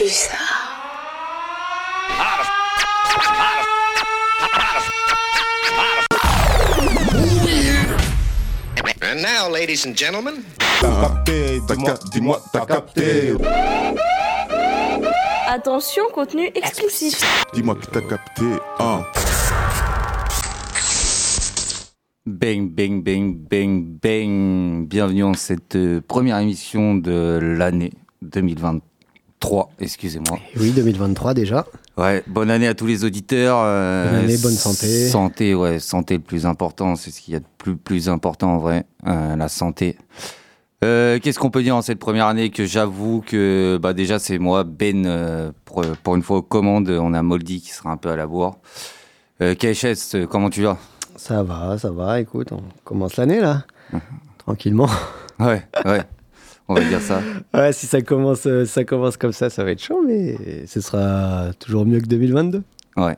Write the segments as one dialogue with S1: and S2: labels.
S1: plus ça.
S2: And now, ladies and gentlemen,
S3: T'as capté, dis-moi, t'as capté.
S4: Attention, contenu exclusif.
S3: Dis-moi que t'as capté. Hein.
S5: Bang, bang, bang, bang, bang. Bienvenue dans cette euh, première émission de l'année 2023, excusez-moi.
S6: Oui, 2023 déjà.
S5: Ouais, bonne année à tous les auditeurs. euh,
S6: Bonne année, bonne santé.
S5: Santé, ouais, santé le plus important, c'est ce qu'il y a de plus, plus important en vrai, euh, la santé. Euh, Qu'est-ce qu'on peut dire en cette première année que j'avoue que bah déjà c'est moi, Ben, pour, pour une fois aux commandes, on a Moldy qui sera un peu à la bourre. KHS, comment tu vas?
S6: Ça va, ça va. Écoute, on commence l'année là. Tranquillement.
S5: Ouais, ouais, on va dire ça.
S6: Ouais, si ça commence, euh, ça commence comme ça, ça va être chaud, mais ce sera toujours mieux que 2022.
S5: Ouais.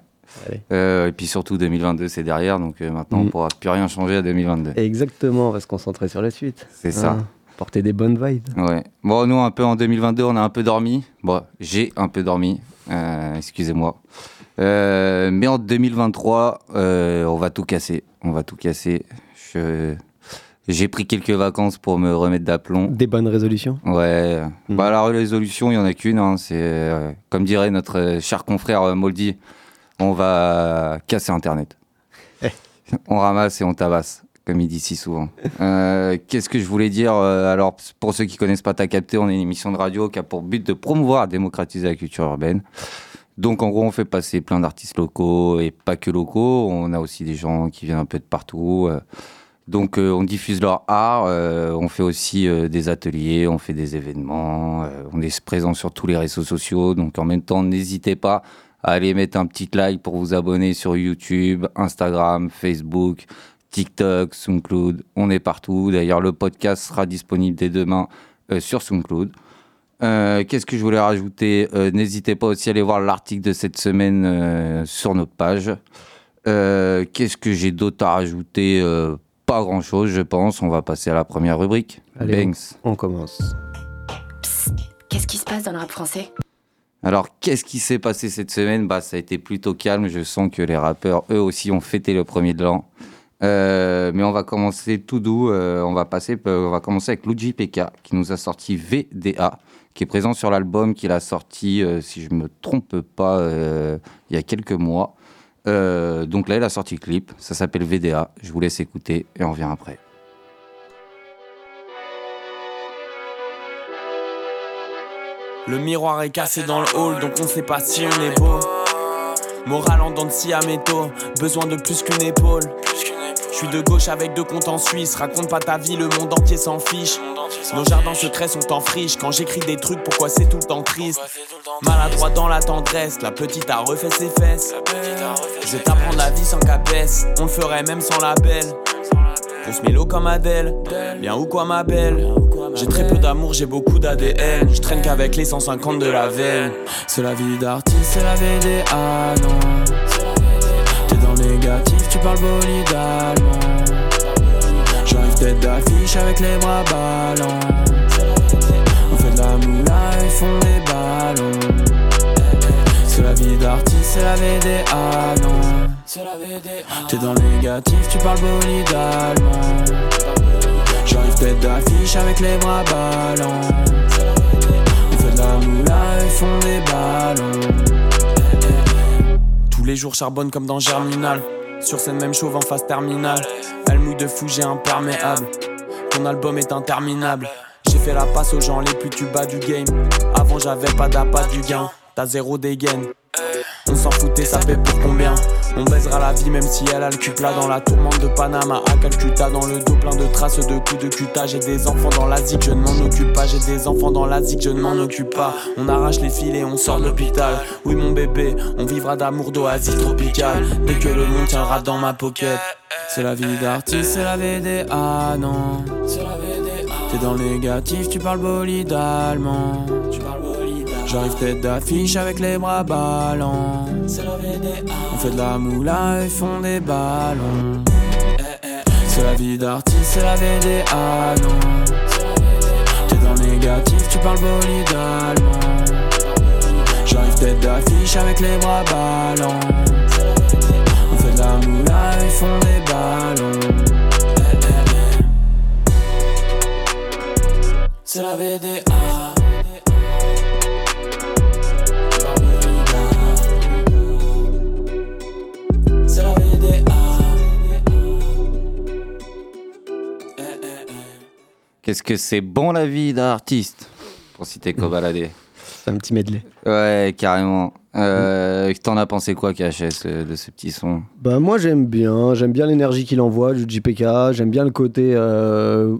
S5: Euh, et puis surtout 2022 c'est derrière, donc euh, maintenant on
S6: Mm.
S5: pourra plus rien changer à 2022.
S6: Exactement, on va se concentrer sur la suite.
S5: C'est ça.
S6: Hein, porter des bonnes vibes.
S5: Ouais. Bon, nous un peu en 2022 on a un peu dormi. Bon, j'ai un peu dormi. Euh, Excusez-moi. Mais en 2023 euh, on va tout casser. On va tout casser. Je- J'ai pris quelques vacances pour me remettre d'aplomb.
S6: Des bonnes résolutions?
S5: Ouais.
S6: Mm.
S5: Bah la résolution il y en a qu'une. hein. C'est euh, comme dirait notre cher confrère euh, Moldy, on va casser Internet.
S6: Eh.
S5: on ramasse et on tabasse, comme il dit si souvent. Euh, Qu'est-ce que je voulais dire Alors, pour ceux qui connaissent pas, t'as capté, on est une émission de radio qui a pour but de promouvoir et démocratiser la culture urbaine. Donc, en gros, on fait passer plein d'artistes locaux et pas que locaux. On a aussi des gens qui viennent un peu de partout. Donc, euh, on diffuse leur art. euh, on fait aussi euh, des ateliers, on fait des événements. on est présent sur tous les réseaux sociaux. Donc, en même temps, n'hésitez pas à aller mettre un petit like pour vous abonner sur YouTube, Instagram, Facebook, TikTok, SoundCloud. On est partout. D'ailleurs, le podcast sera disponible dès demain sur SoundCloud. Qu'est-ce que je voulais rajouter? N'hésitez pas aussi à aller voir l'article de cette semaine sur notre page. Qu'est-ce que j'ai d'autre à rajouter? Pas grand-chose, je pense. On va passer à la première rubrique.
S6: Allez,
S5: Banks.
S6: On commence.
S1: Qu'est-ce qui se passe dans le rap français?
S5: Alors, qu'est-ce qui s'est passé cette semaine? Bah, ça a été plutôt calme. Je sens que les rappeurs, eux aussi, ont fêté le premier de l'an. Euh, mais on va commencer tout doux. euh, on va passer, euh, on va commencer avec Luigi PK qui nous a sorti VDA, qui est présent sur l'album qu'il a sorti, euh, si je me trompe pas, euh, il y a quelques mois. Euh, donc là, il a sorti le clip. Ça s'appelle VDA. Je vous laisse écouter et on revient après.
S7: Le miroir est cassé dans le hall, donc on sait pas si on est beau. Moral en dents de scie à métaux, besoin de plus qu'une épaule. Je suis de gauche avec deux comptes en Suisse, raconte pas ta vie, le monde entier s'en fiche. Nos jardins secrets sont en friche, quand j'écris des trucs, pourquoi c'est tout le temps triste? Maladroit dans la tendresse, la petite a refait ses fesses. Je vais t'apprendre la vie sans cabesse, on le ferait même sans label. On se mélo comme Adèle, bien ou quoi ma belle? J'ai très peu d'amour, j'ai beaucoup d'ADN Je traîne qu'avec les 150 de la veine. C'est la vie d'artiste, c'est la VDA, non tu parles bolidalement J'arrive tête d'affiche avec les bras ballants. On fait de la moula, ils font des ballons. C'est la vie d'artiste, c'est la VDA, non T'es dans le négatif, tu parles bolidalement J'arrive tête d'affiche avec les bras ballants. On fait de la moula, ils font des ballons. Tous les jours charbonne comme dans Germinal Sur scène même chauve en phase terminale. Elle mouille de fou, j'ai imperméable. Ton album est interminable. J'ai fait la passe aux gens les plus tu bas du game. Avant j'avais pas d'appât du gain. T'as zéro dégaine. On s'en foutait, ça paie pour combien? On baisera la vie même si elle a le cul plat Dans la tourmente de Panama. À Calcutta Dans le dos plein de traces de coups de cuta. J'ai des enfants dans l'Asie que je ne m'en occupe pas. J'ai des enfants dans l'Asie que je ne m'en occupe pas. On arrache les filets, on sort de l'hôpital. Oui mon bébé, on vivra d'amour d'oasis tropicale Dès que le monde tiendra dans ma pocket. C'est la vie d'artiste, c'est la VDA, non. T'es dans le négatif, tu parles bolide-allemand J'arrive tête d'affiche avec les bras ballants On fait de la moula, ils font des ballons C'est la vie d'artiste, c'est la VDA, non T'es dans le négatif, tu parles bolide allemand d'affiche avec les bras ballants. On fait de la moula, ils font des ballons. C'est la VDA.
S5: Qu'est-ce que c'est bon la vie d'artiste Pour citer Kobalade.
S6: C'est un petit medley.
S5: Ouais, carrément. Euh, T'en as pensé quoi, KHS, euh, de ce petit son?
S6: Bah moi j'aime bien, j'aime bien l'énergie qu'il envoie du JPK, j'aime bien le côté euh,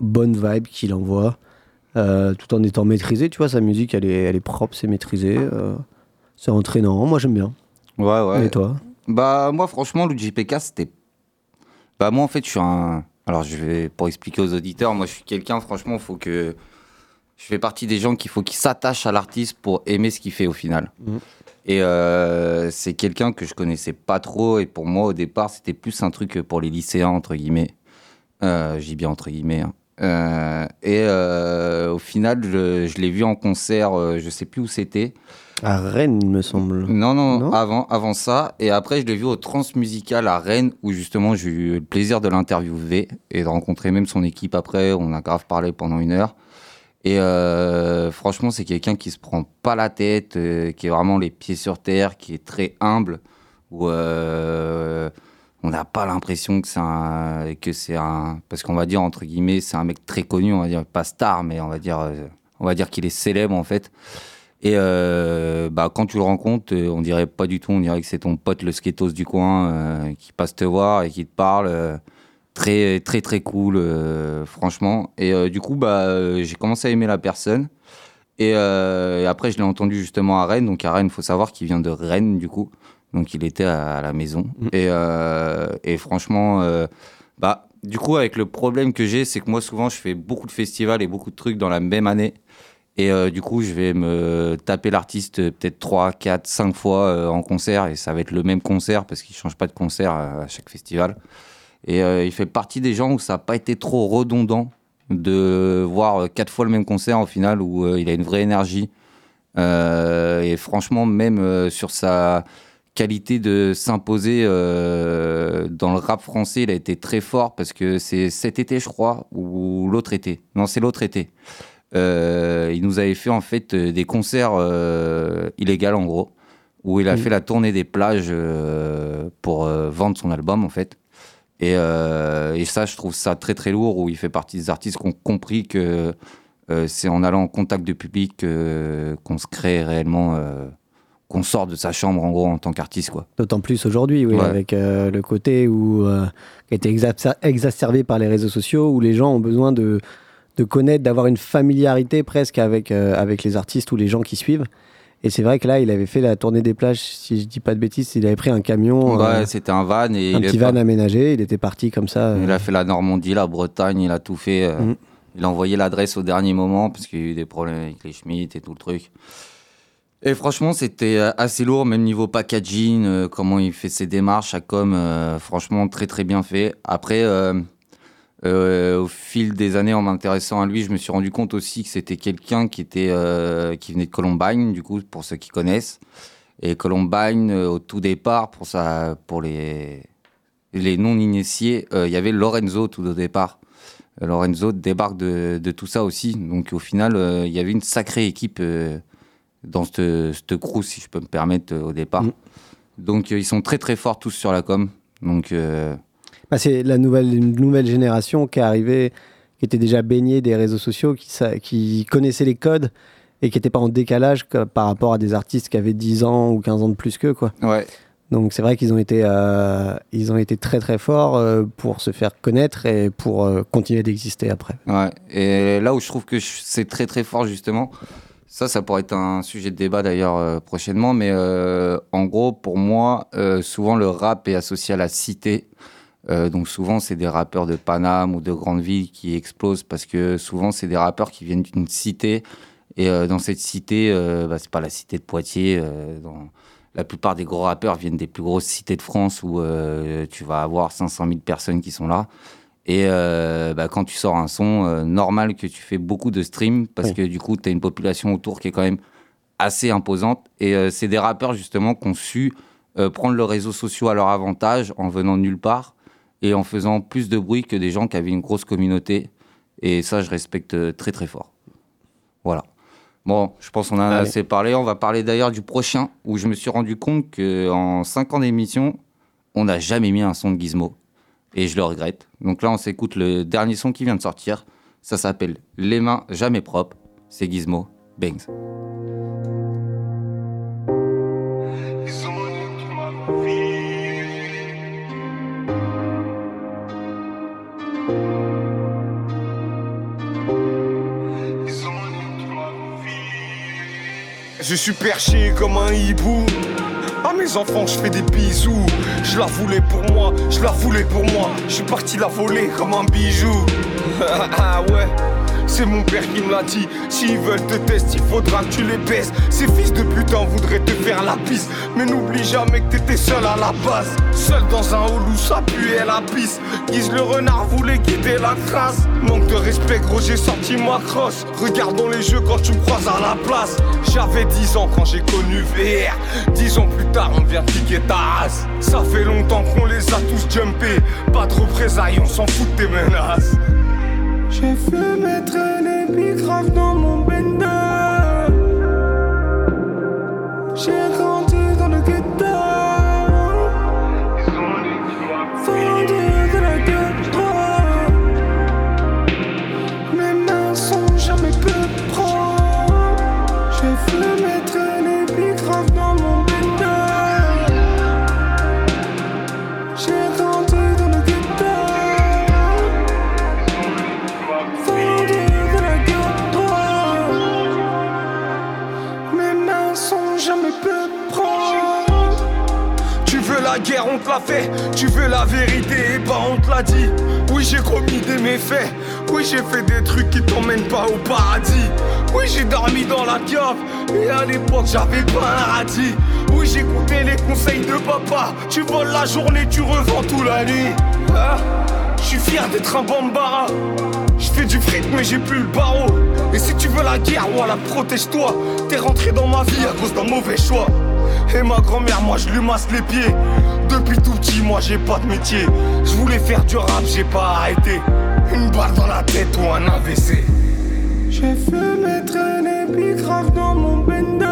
S6: bonne vibe qu'il envoie, euh, tout en étant maîtrisé, tu vois, sa musique elle est, elle est propre, c'est maîtrisé, c'est entraînant, moi j'aime bien.
S5: Ouais, ouais.
S6: Et toi?
S5: Bah moi franchement le JPK c'était bah moi en fait je suis un alors je vais pour expliquer aux auditeurs moi je suis quelqu'un franchement faut que je fais partie des gens qu'il faut qu'ils s'attachent à l'artiste pour aimer ce qu'il fait au final.
S6: Mhm.
S5: Et euh, c'est quelqu'un que je connaissais pas trop et pour moi au départ c'était plus un truc pour les lycéens entre guillemets. Euh, J'y bien entre guillemets. hein. Euh, et euh, au final je, je l'ai vu en concert, je sais plus où c'était.
S6: À Rennes il me semble.
S5: Non, non,
S6: Non
S5: avant, avant ça. Et après, je l'ai vu au Transmusical à Rennes, où justement, j'ai eu le plaisir de l'interviewer et de rencontrer même son équipe après. On a grave parlé pendant une heure. Et euh, franchement, c'est quelqu'un qui se prend pas la tête, euh, qui est vraiment les pieds sur terre, qui est très humble, où euh, on n'a pas l'impression que c'est un, que c'est un, parce qu'on va dire entre guillemets, c'est un mec très connu, on va dire pas star, mais on va dire, on va dire qu'il est célèbre en fait. Et euh, bah, quand tu le rencontres, euh, on dirait pas du tout, on dirait que c'est ton pote le skatos du coin euh, qui passe te voir et qui te parle. euh, très très très cool, franchement. Et du coup, bah, j'ai commencé à aimer la personne. Et, et après, je l'ai entendu justement à Rennes. Donc à Rennes, il faut savoir qu'il vient de Rennes du coup. Donc il était à, à la maison. Et, euh, et franchement, bah, du coup, avec le problème que j'ai, c'est que moi souvent, je fais beaucoup de festivals et beaucoup de trucs dans la même année. Et euh, du coup, je vais me taper l'artiste euh, peut-être 3, 4, 5 fois euh, en concert. Et ça va être le même concert parce qu'il change pas de concert à, chaque festival. Et il fait partie des gens où ça n'a pas été trop redondant de voir euh, quatre fois le même concert au final, où il a une vraie énergie. Et franchement, même sur sa qualité de s'imposer dans le rap français, il a été très fort parce que c'est cet été, je crois, ou l'autre été. Non, c'est l'autre été. Euh, il nous avait fait en fait euh, des concerts euh, illégaux en gros, où il a fait la tournée des plages euh, pour vendre son album en fait. Et, et ça, je trouve ça très très lourd, où il fait partie des artistes qui ont compris que c'est en allant en contact de public qu'on se crée réellement, qu'on sort de sa chambre en gros en tant qu'artiste quoi.
S6: D'autant plus aujourd'hui, oui,
S5: Ouais.
S6: avec euh, le côté où, euh, qui a été exacerbé par les réseaux sociaux, où les gens ont besoin de, de connaître, d'avoir une familiarité presque avec, euh, avec les artistes ou les gens qui suivent. Et c'est vrai que là, il avait fait la tournée des plages, si je dis pas de bêtises, il avait pris un camion,
S5: ouais,
S6: euh,
S5: c'était un van et
S6: un
S5: il,
S6: petit
S5: pas-
S6: van aménagé, il était parti comme ça.
S5: il
S6: euh,
S5: a fait la Normandie, la Bretagne, il a tout fait. euh,
S6: Mhm.
S5: Il a envoyé l'adresse au dernier moment parce qu'il y a eu des problèmes avec les Schmitt et tout le truc. Et franchement, c'était assez lourd, même niveau packaging, comment il fait ses démarches à com, franchement très très bien fait. Après, euh, au fil des années, en m'intéressant à lui, je me suis rendu compte aussi que c'était quelqu'un qui était euh, qui venait de Columbine, du coup, pour ceux qui connaissent. Et Columbine, euh, au tout départ, pour ça, pour les les non initiés, il y avait Lorenzo tout au départ. Lorenzo débarque de, de tout ça aussi. Donc au final, il y avait une sacrée équipe dans cette, crew, si je peux me permettre, au départ.
S6: Mm.
S5: Donc ils sont très très forts tous sur la com. Donc
S6: bah, c'est la nouvelle, une nouvelle génération qui est arrivée, qui était déjà baignée des réseaux sociaux, qui, sa- qui connaissait les codes et qui n'était pas en décalage que- par rapport à des artistes qui avaient 10 ans ou 15 ans de plus qu'eux. Quoi.
S5: ouais,
S6: Donc c'est vrai qu'ils ont été, euh, ils ont été très très forts euh, pour se faire connaître et pour euh, continuer d'exister après.
S5: ouais. Et là où je trouve que c'est très très fort justement, ça, ça pourrait être un sujet de débat d'ailleurs prochainement. Mais en gros, pour moi, souvent le rap est associé à la cité. Euh, donc souvent, c'est des rappeurs de Paname ou de grandes villes qui explosent parce que souvent, c'est des rappeurs qui viennent d'une cité. Et euh, dans cette cité, euh, bah, c'est pas la cité de Poitiers. euh, dans... La plupart des gros rappeurs viennent des plus grosses cités de France où tu vas avoir 500 000 personnes qui sont là. Et bah, quand tu sors un son, normal que tu fais beaucoup de streams parce
S6: Oui.
S5: que du coup, tu as une population autour qui est quand même assez imposante. Et c'est des rappeurs justement qui ont su prendre leurs réseaux sociaux à leur avantage en venant nulle part et en faisant plus de bruit que des gens qui avaient une grosse communauté. Et ça, je respecte euh, très très fort. Voilà. Bon, je pense qu'on a
S6: Allez.
S5: assez parlé. On va parler d'ailleurs du prochain, où je me suis rendu compte qu'en 5 ans d'émission, on n'a jamais mis un son de Gizmo. Et je le regrette. Donc là, on s'écoute le dernier son qui vient de sortir. Ça s'appelle Les mains jamais propres. C'est Gizmo. Bangs.
S8: Je suis perché comme un hibou. À mes enfants, je fais des bisous. Je la voulais pour moi, je la voulais pour moi. Je suis parti la voler comme un bijou. ah ouais, c'est mon père qui me l'a dit. S'ils veulent te tester, il faudra que tu les baisses. Ces fils de putain voudraient te faire la pisse. Mais n'oublie jamais que t'étais seul à la base. Seul dans un hall où ça puait la pisse. Guise le renard voulait quitter la crasse. Manque de respect, gros, j'ai sorti ma crosse. Regardons les jeux quand tu me croises à la place. J'avais 10 ans quand j'ai connu VR. 10 ans plus tard, on vient piquer ta race. Ça fait longtemps qu'on les a tous jumpés. Pas de représailles, on s'en fout de tes menaces. J'ai fumé traîner puis grave dans mon bender. J'ai grandi guerre, on te l'a fait. Tu veux la vérité, et bah on te l'a dit. Oui, j'ai commis des méfaits. Oui, j'ai fait des trucs qui t'emmènent pas au paradis. Oui, j'ai dormi dans la cave. Et à l'époque, j'avais pas un radis. Oui, j'écoutais les conseils de papa. Tu voles la journée, tu revends tout la nuit. Ah, Je suis fier d'être un bambara. Je fais du fric, mais j'ai plus le barreau. Et si tu veux la guerre, voilà, protège-toi. T'es rentré dans ma vie à cause d'un mauvais choix. Et ma grand-mère, moi je lui masse les pieds. Depuis tout petit, moi j'ai pas de métier. Je voulais faire du rap, j'ai pas arrêté. Une balle dans la tête ou un AVC. J'ai fumé traîner puis grave dans mon bender.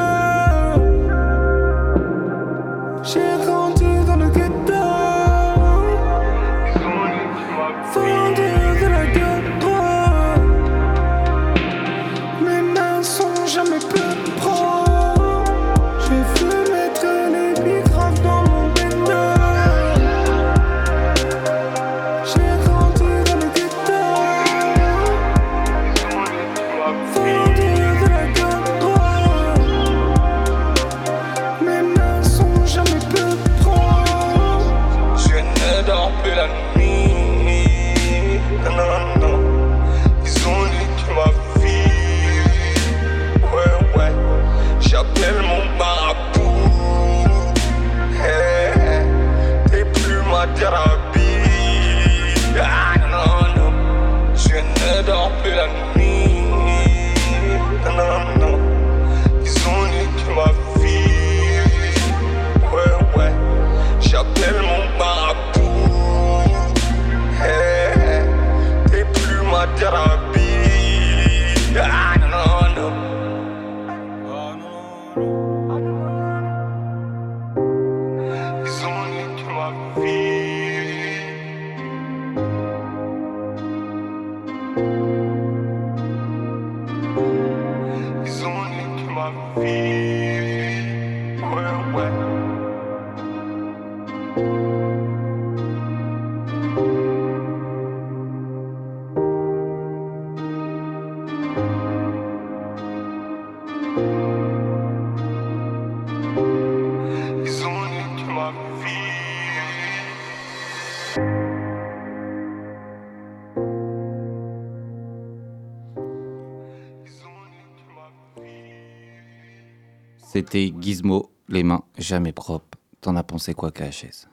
S5: C'était Gizmo. Les mains jamais propres. T'en as pensé quoi, KHS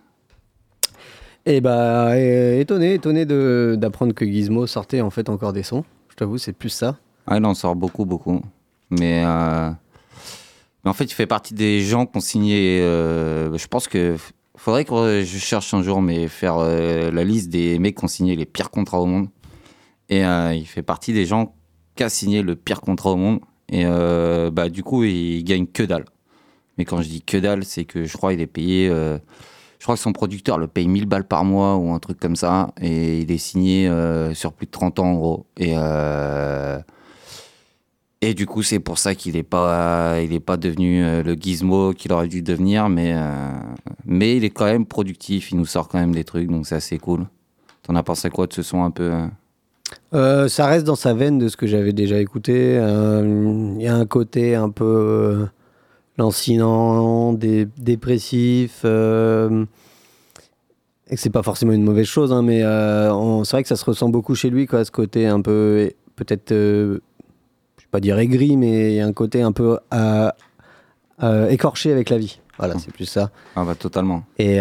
S6: Et bah, euh, étonné, étonné de- d'apprendre que Gizmo sortait en fait encore des sons. Je t'avoue, c'est plus ça.
S5: Ah, il en sort beaucoup, beaucoup. Mais euh, Mais en fait, il fait partie des gens qui ont signé. euh, je pense que faudrait que je cherche un jour, mais faire euh, la liste des mecs qui ont signé les pires contrats au monde. Et il fait partie des gens qui a signé le pire contrat au monde. Et bah, du coup, il gagne que dalle. Mais quand je dis que dalle, c'est que je crois qu'il est payé. euh, je crois que son producteur le paye 1000 balles par mois ou un truc comme ça. Et il est signé euh, sur plus de 30 ans, en gros. Et. euh, et du coup, c'est pour ça qu'il n'est pas, pas devenu le gizmo qu'il aurait dû devenir, mais, mais il est quand même productif, il nous sort quand même des trucs, donc c'est assez cool. T'en as pensé quoi de ce son un peu
S6: ça reste dans sa veine de ce que j'avais déjà écouté. Il y a un côté un peu lancinant, dé- dépressif. euh, et que c'est pas forcément une mauvaise chose, hein, mais euh, c'est vrai que ça se ressent beaucoup chez lui, quoi, ce côté un peu, peut-être, euh, je vais pas dire aigri, mais il y a un côté un peu euh, écorché avec la vie. Voilà, c'est plus ça.
S5: Ah bah totalement.
S6: Et,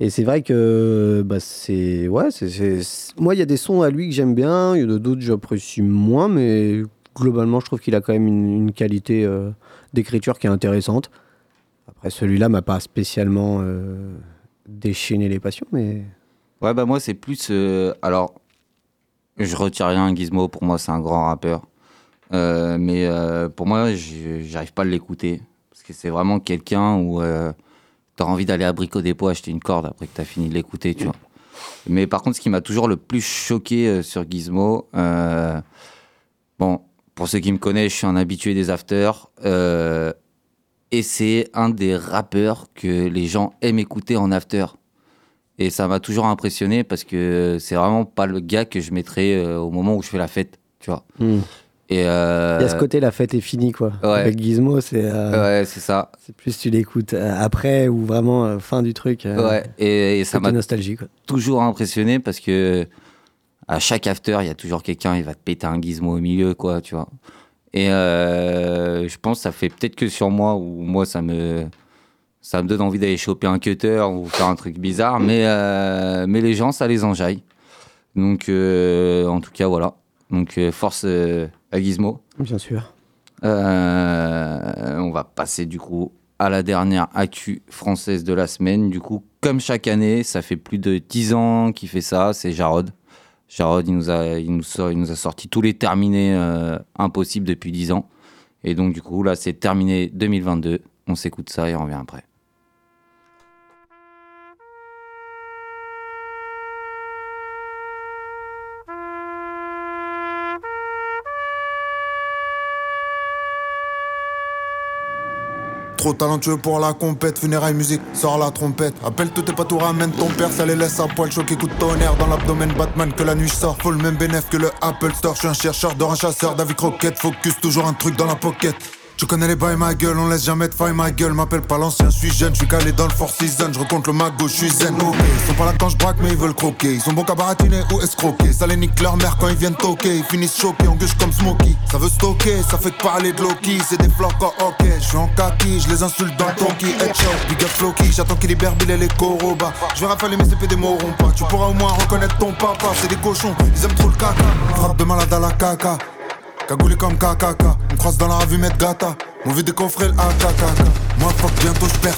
S6: et c'est vrai que bah, c'est. Ouais, c'est, moi, il y a des sons à lui que j'aime bien, il y en a d'autres que j'apprécie moins, mais globalement, je trouve qu'il a quand même une, une qualité d'écriture qui est intéressante. Après, celui-là m'a pas spécialement euh, déchaîné les passions, mais.
S5: Ouais, bah moi, c'est plus. euh, alors, je retire rien Gizmo, pour moi, c'est un grand rappeur. Euh, mais pour moi, j'arrive pas à l'écouter. Parce que c'est vraiment quelqu'un où t'as envie d'aller à Brico Dépôt acheter une corde après que t'as fini de l'écouter, tu vois. Mais par contre, ce qui m'a toujours le plus choqué sur Gizmo, pour ceux qui me connaissent, je suis un habitué des afters. euh, et c'est un des rappeurs que les gens aiment écouter en after. Et ça m'a toujours impressionné parce que c'est vraiment pas le gars que je mettrais euh, au moment où je fais la fête, tu vois. Et euh,
S6: Il y a ce côté, la fête est finie, quoi.
S5: ouais.
S6: Avec Gizmo, c'est. euh,
S5: Ouais, c'est ça.
S6: C'est plus tu l'écoutes euh, après ou vraiment fin du truc.
S5: Ouais, et, et ça m'a
S6: nostalgie, quoi.
S5: toujours impressionné parce que à chaque after, il y a toujours quelqu'un, il va te péter un gizmo au milieu, quoi, tu vois. Et euh, je pense que ça fait peut-être que sur moi, où moi, ça me, ça me donne envie d'aller choper un cutter ou faire un truc bizarre, mais, euh, mais les gens, ça les enjaille. Donc, euh, en tout cas, voilà. Donc, force à Gizmo.
S6: Bien sûr.
S5: On va passer du coup à la dernière actu française de la semaine. Du coup, comme chaque année, ça fait plus de 10 ans qu'il fait ça, c'est Jarod. Jarod, il nous a, il nous il nous a sorti tous les terminés euh, impossibles depuis 10 ans. Et donc, du coup, là, c'est terminé 2022. On s'écoute ça et on revient après.
S3: Trop talentueux pour la compète, funérailles musique, sors la trompette. Appelle tous tes potes ou ramène ton père, ça les laisse à poil, choc écoute tonnerre dans l'abdomen, Batman que la nuit sort. Faut le même bénéf que le Apple Store, je suis un chercheur d'or, un chasseur, David Croquette, focus, toujours un truc dans la pocket. Tu connais les bails ma gueule, on laisse jamais de faille ma gueule, m'appelle pas l'ancien, je suis jeune, je suis calé dans le Four Seasons, je recompte le mago, je suis zen, ok. Ils sont pas là quand je braque mais ils veulent croquer, ils sont bons qu'à ou escroquer, ça les nique leur mère quand ils viennent toquer, ils finissent choqués, on gueule comme Smokey. Ça veut stocker, ça fait que parler de Loki, c'est des flocs, oh, ok, je suis en kaki, je les insulte dans ton qui headshot, big up Floki, j'attends qu'il libère Bill et les Coroba. Je vais rafaler mes épées des mourront pas, tu pourras au moins reconnaître ton papa, c'est des cochons, ils aiment trop le caca, frappe de malade à la caca. Cagoulé comme KKK, on croise dans la revue mettre gata. On veut des coffrets le AKKK. Moi, fuck, bientôt je perds.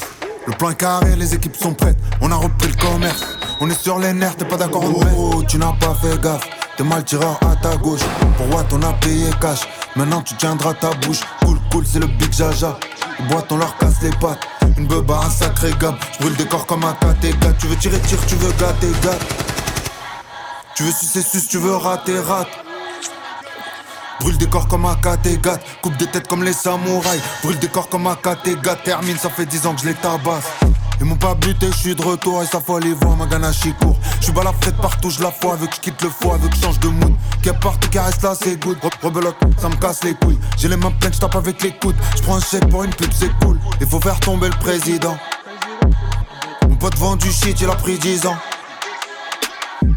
S3: Le plan est carré, les équipes sont prêtes. On a repris le commerce. On est sur les nerfs, t'es pas d'accord, on oh, tu n'as pas fait gaffe. T'es mal tireur à ta gauche. Pour what on a payé cash. Maintenant tu tiendras ta bouche. Cool, cool, c'est le big jaja. Les boîtes, on leur casse les pattes. Une beuba, un sacré gamme. Je des corps comme un KT4. Tu veux tirer, tire, tu veux gâter, gâte. Tu veux sucer, suce, tu veux rater, rate. Brûle des corps comme un Kattegat, coupe des têtes comme les samouraïs. Brûle des corps comme un Kattegat, termine, ça fait 10 ans que je les tabasse. Ils m'ont pas buté, je suis de retour et ça folle les voix, ma ganache court. Je suis balafrette partout, je la fois, avec que quitte le foie, avec que change de mood. Qui parte, qui reste là, c'est good. Re- Rebelote, ça me casse les couilles. J'ai les mains pleines, je tape avec les coudes. Je prends un chèque pour une pub, c'est cool. Il faut faire tomber le président. Mon pote vend du shit, il a pris 10 ans.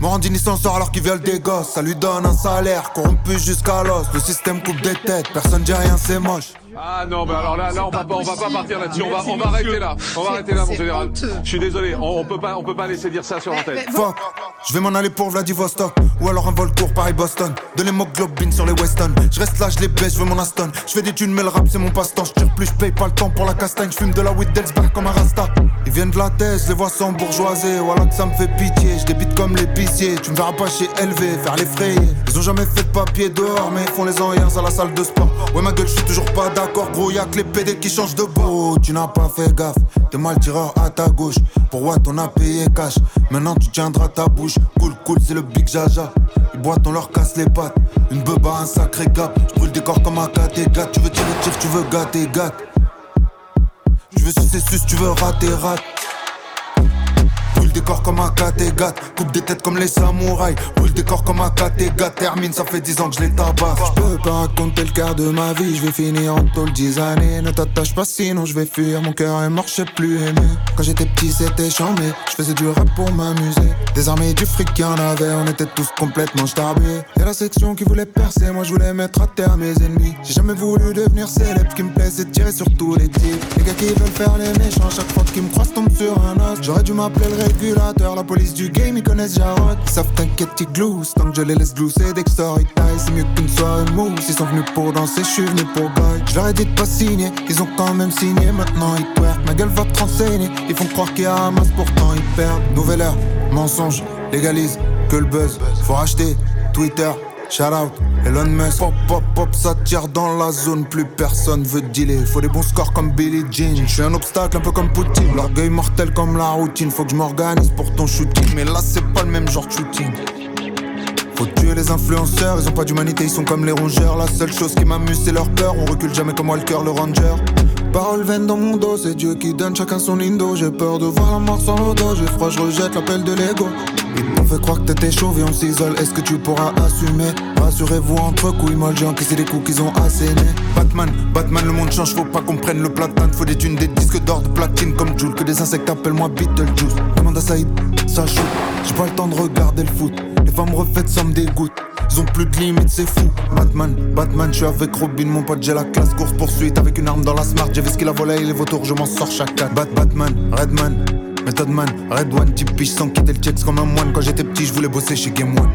S3: Morandini s'en sort alors qu'il viole des gosses. Ça lui donne un salaire corrompu jusqu'à l'os. Le système coupe des têtes, personne dit rien, c'est moche.
S9: Ah non, bah alors là, là on va pas, on va pas partir là-dessus. On va, on va arrêter là. On va arrêter là, mon général. Je suis désolé. On, on peut pas, on peut pas laisser dire ça sur l'antenne.
S3: Fuck, je vais m'en aller pour Vladivostok Ou alors un vol court Paris-Boston. Donnez-moi Globin sur les Weston. Je reste là, je les baisse, je veux mon Aston. Je fais des thunes mais le rap c'est mon passe-temps. Je tire plus, je paye pas le temps pour la castagne. Je fume de la weed d'Elsberg comme un rasta. Ils viennent de la thèse, je les vois sans bourgeoisie Voilà que ça me fait pitié, je débite comme l'épicier. Tu me verras pas chez LV, faire les frayer Ils ont jamais fait de papier dehors Mais ils font les enriens à la salle de sport. Ouais ma gueule, je suis toujours pas d'accord Gros y'a que les PD qui changent de Tu n'as pas fait gaffe, t'es mal tireur à ta gauche. Pour what on a payé cash. Maintenant tu tiendras ta bouche. Cool cool c'est le big jaja. Ils boitent on leur casse les pattes. Une beba un sacré gap. Je brûle des corps comme un KT4 Tu veux tirer tire tu veux gâter gâte. Tu veux sucer sus tu veux rater rate Corps comme un KT4 Coupe des têtes comme les samouraïs. Brûle des corps comme un KT4 Termine ça fait 10 ans que je les tabasse. Je peux pas raconter le quart de ma vie. Je vais finir en tôle 10 années. Ne t'attache pas sinon je vais fuir. Mon cœur est mort plus aimer. Quand j'étais petit c'était chambé Je faisais du rap pour m'amuser. Des armées du fric qu'il y en avait. On était tous complètement starbés. Y'a la section qui voulait percer. Moi je voulais mettre à terre mes ennemis. J'ai jamais voulu devenir célèbre. Ce qui me plaît c'est tirer sur tous les types. Les gars qui veulent faire les méchants Chaque fois qu'ils me croisent tombe sur un os J'aurais dû m'appeler le La police du game ils connaissent Jarod Ils savent t'inquiète ils gloussent. Tant que je les laisse glousser dès que story C'est mieux qu'une soirée mousse. Ils sont venus pour danser je suis venu pour bail. Je leur ai dit de pas signer Ils ont quand même signé. Maintenant ils perdent. Ma gueule va te renseigner. Ils font croire qu'il y a un masse pourtant ils perdent. Nouvelle heure, mensonge, légalise Que le buzz, faut racheter Twitter Shout out, Elon Musk. Pop, pop, pop, ça tire dans la zone. Plus personne veut dealer. Faut des bons scores comme Billie Jean. Je suis un obstacle un peu comme Poutine. L'orgueil mortel comme la routine. Faut que je m'organise pour ton shooting. Mais là c'est pas le même genre de shooting. Faut tuer les influenceurs, ils ont pas d'humanité, ils sont comme les rongeurs. La seule chose qui m'amuse, c'est leur peur. On recule jamais comme Walker, le ranger. Paroles vaines dans mon dos, c'est Dieu qui donne chacun son indo. J'ai peur de voir la mort sans le dos, j'ai froid, je rejette l'appel de l'ego. Ils m'ont fait croire que t'étais chauve et on s'isole. Est-ce que tu pourras assumer? Rassurez-vous entre couilles molles, j'ai encaissé les coups qu'ils ont assénés. Batman, Batman, le monde change, faut pas qu'on prenne le platane. Faut des thunes, des disques d'or, de platine comme Jules. Que des insectes appellent-moi Beetlejuice. Demande à Saïd, ça shoot. J'ai pas le temps de regarder le foot. Les femmes refaites, ça me dégoûte. Ils ont plus de limites, c'est fou. Batman, Batman, je suis avec Robin, mon pote, j'ai la classe. Course poursuite avec une arme dans la smart. J'ai vu ce qu'il a volé, il est vautour, je m'en sors chaque 4. Bat, Batman, Redman, Method Man, Red One, type sans quitter le checks comme un moine. Quand j'étais petit, je voulais bosser chez Game One.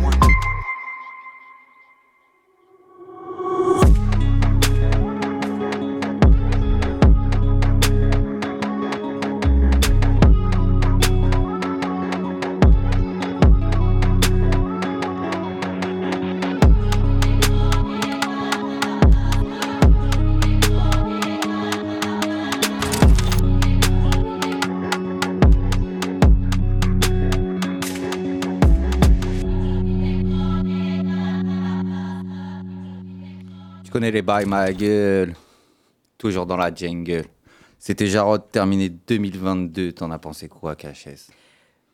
S5: Les bails, ma gueule. Toujours dans la jungle. C'était Jarod, terminé 2022. T'en as pensé quoi, KHS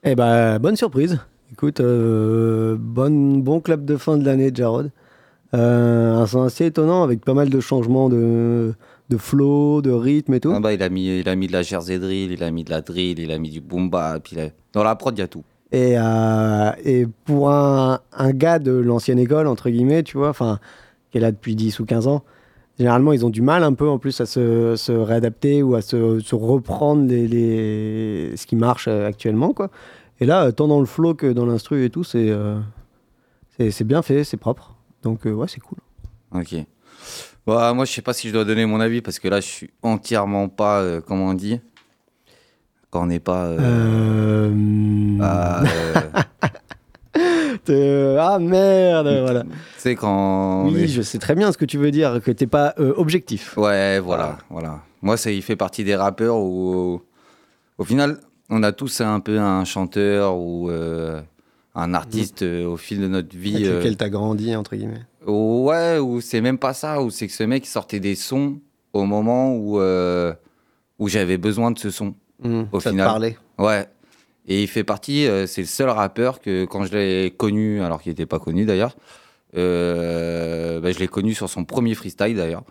S6: Eh ben, bonne surprise. Écoute, euh, bonne, bon club de fin de l'année de Jarod. Euh, un son assez étonnant avec pas mal de changements de, de flow, de rythme et tout.
S5: Ah bah, il, a mis, il a mis de la jersey drill, il a mis de la drill, il a mis du boom bap. il a- Dans la prod, il y a tout.
S6: Et, euh, et pour un, un gars de l'ancienne école, entre guillemets, tu vois, enfin, qui est là depuis 10 ou 15 ans, généralement, ils ont du mal un peu en plus à se, se réadapter ou à se, se reprendre les, les- ce qui marche euh, actuellement, quoi. Et là, euh, tant dans le flow que dans l'instru et tout, c'est euh, c'est bien fait, c'est propre. Donc, euh, ouais, c'est cool.
S5: Ok. Bah, moi, je sais pas si je dois donner mon avis parce que là, je suis entièrement pas, euh, comment on dit? Quand on n'est pas. euh,
S6: ah merde, voilà.
S5: tu sais, quand.
S6: Oui, je sais très bien ce que tu veux dire, que t'es pas euh, objectif.
S5: Ouais, voilà, voilà. Moi, ça, il fait partie des rappeurs où, au final, on a tous un peu un chanteur ou euh, un artiste euh, au fil de notre vie.
S6: Avec lequel t'as grandi, entre guillemets.
S5: Ouais, ou c'est même pas ça, ou c'est que ce mec sortait des sons au moment où, où j'avais besoin de ce son.
S6: Mmh,
S5: Au
S6: ça
S5: final.
S6: te parlait.
S5: Ouais. Et il fait partie, euh, c'est le seul rappeur que quand je l'ai connu, alors qu'il n'était pas connu d'ailleurs, euh, bah, je l'ai connu sur son premier freestyle d'ailleurs.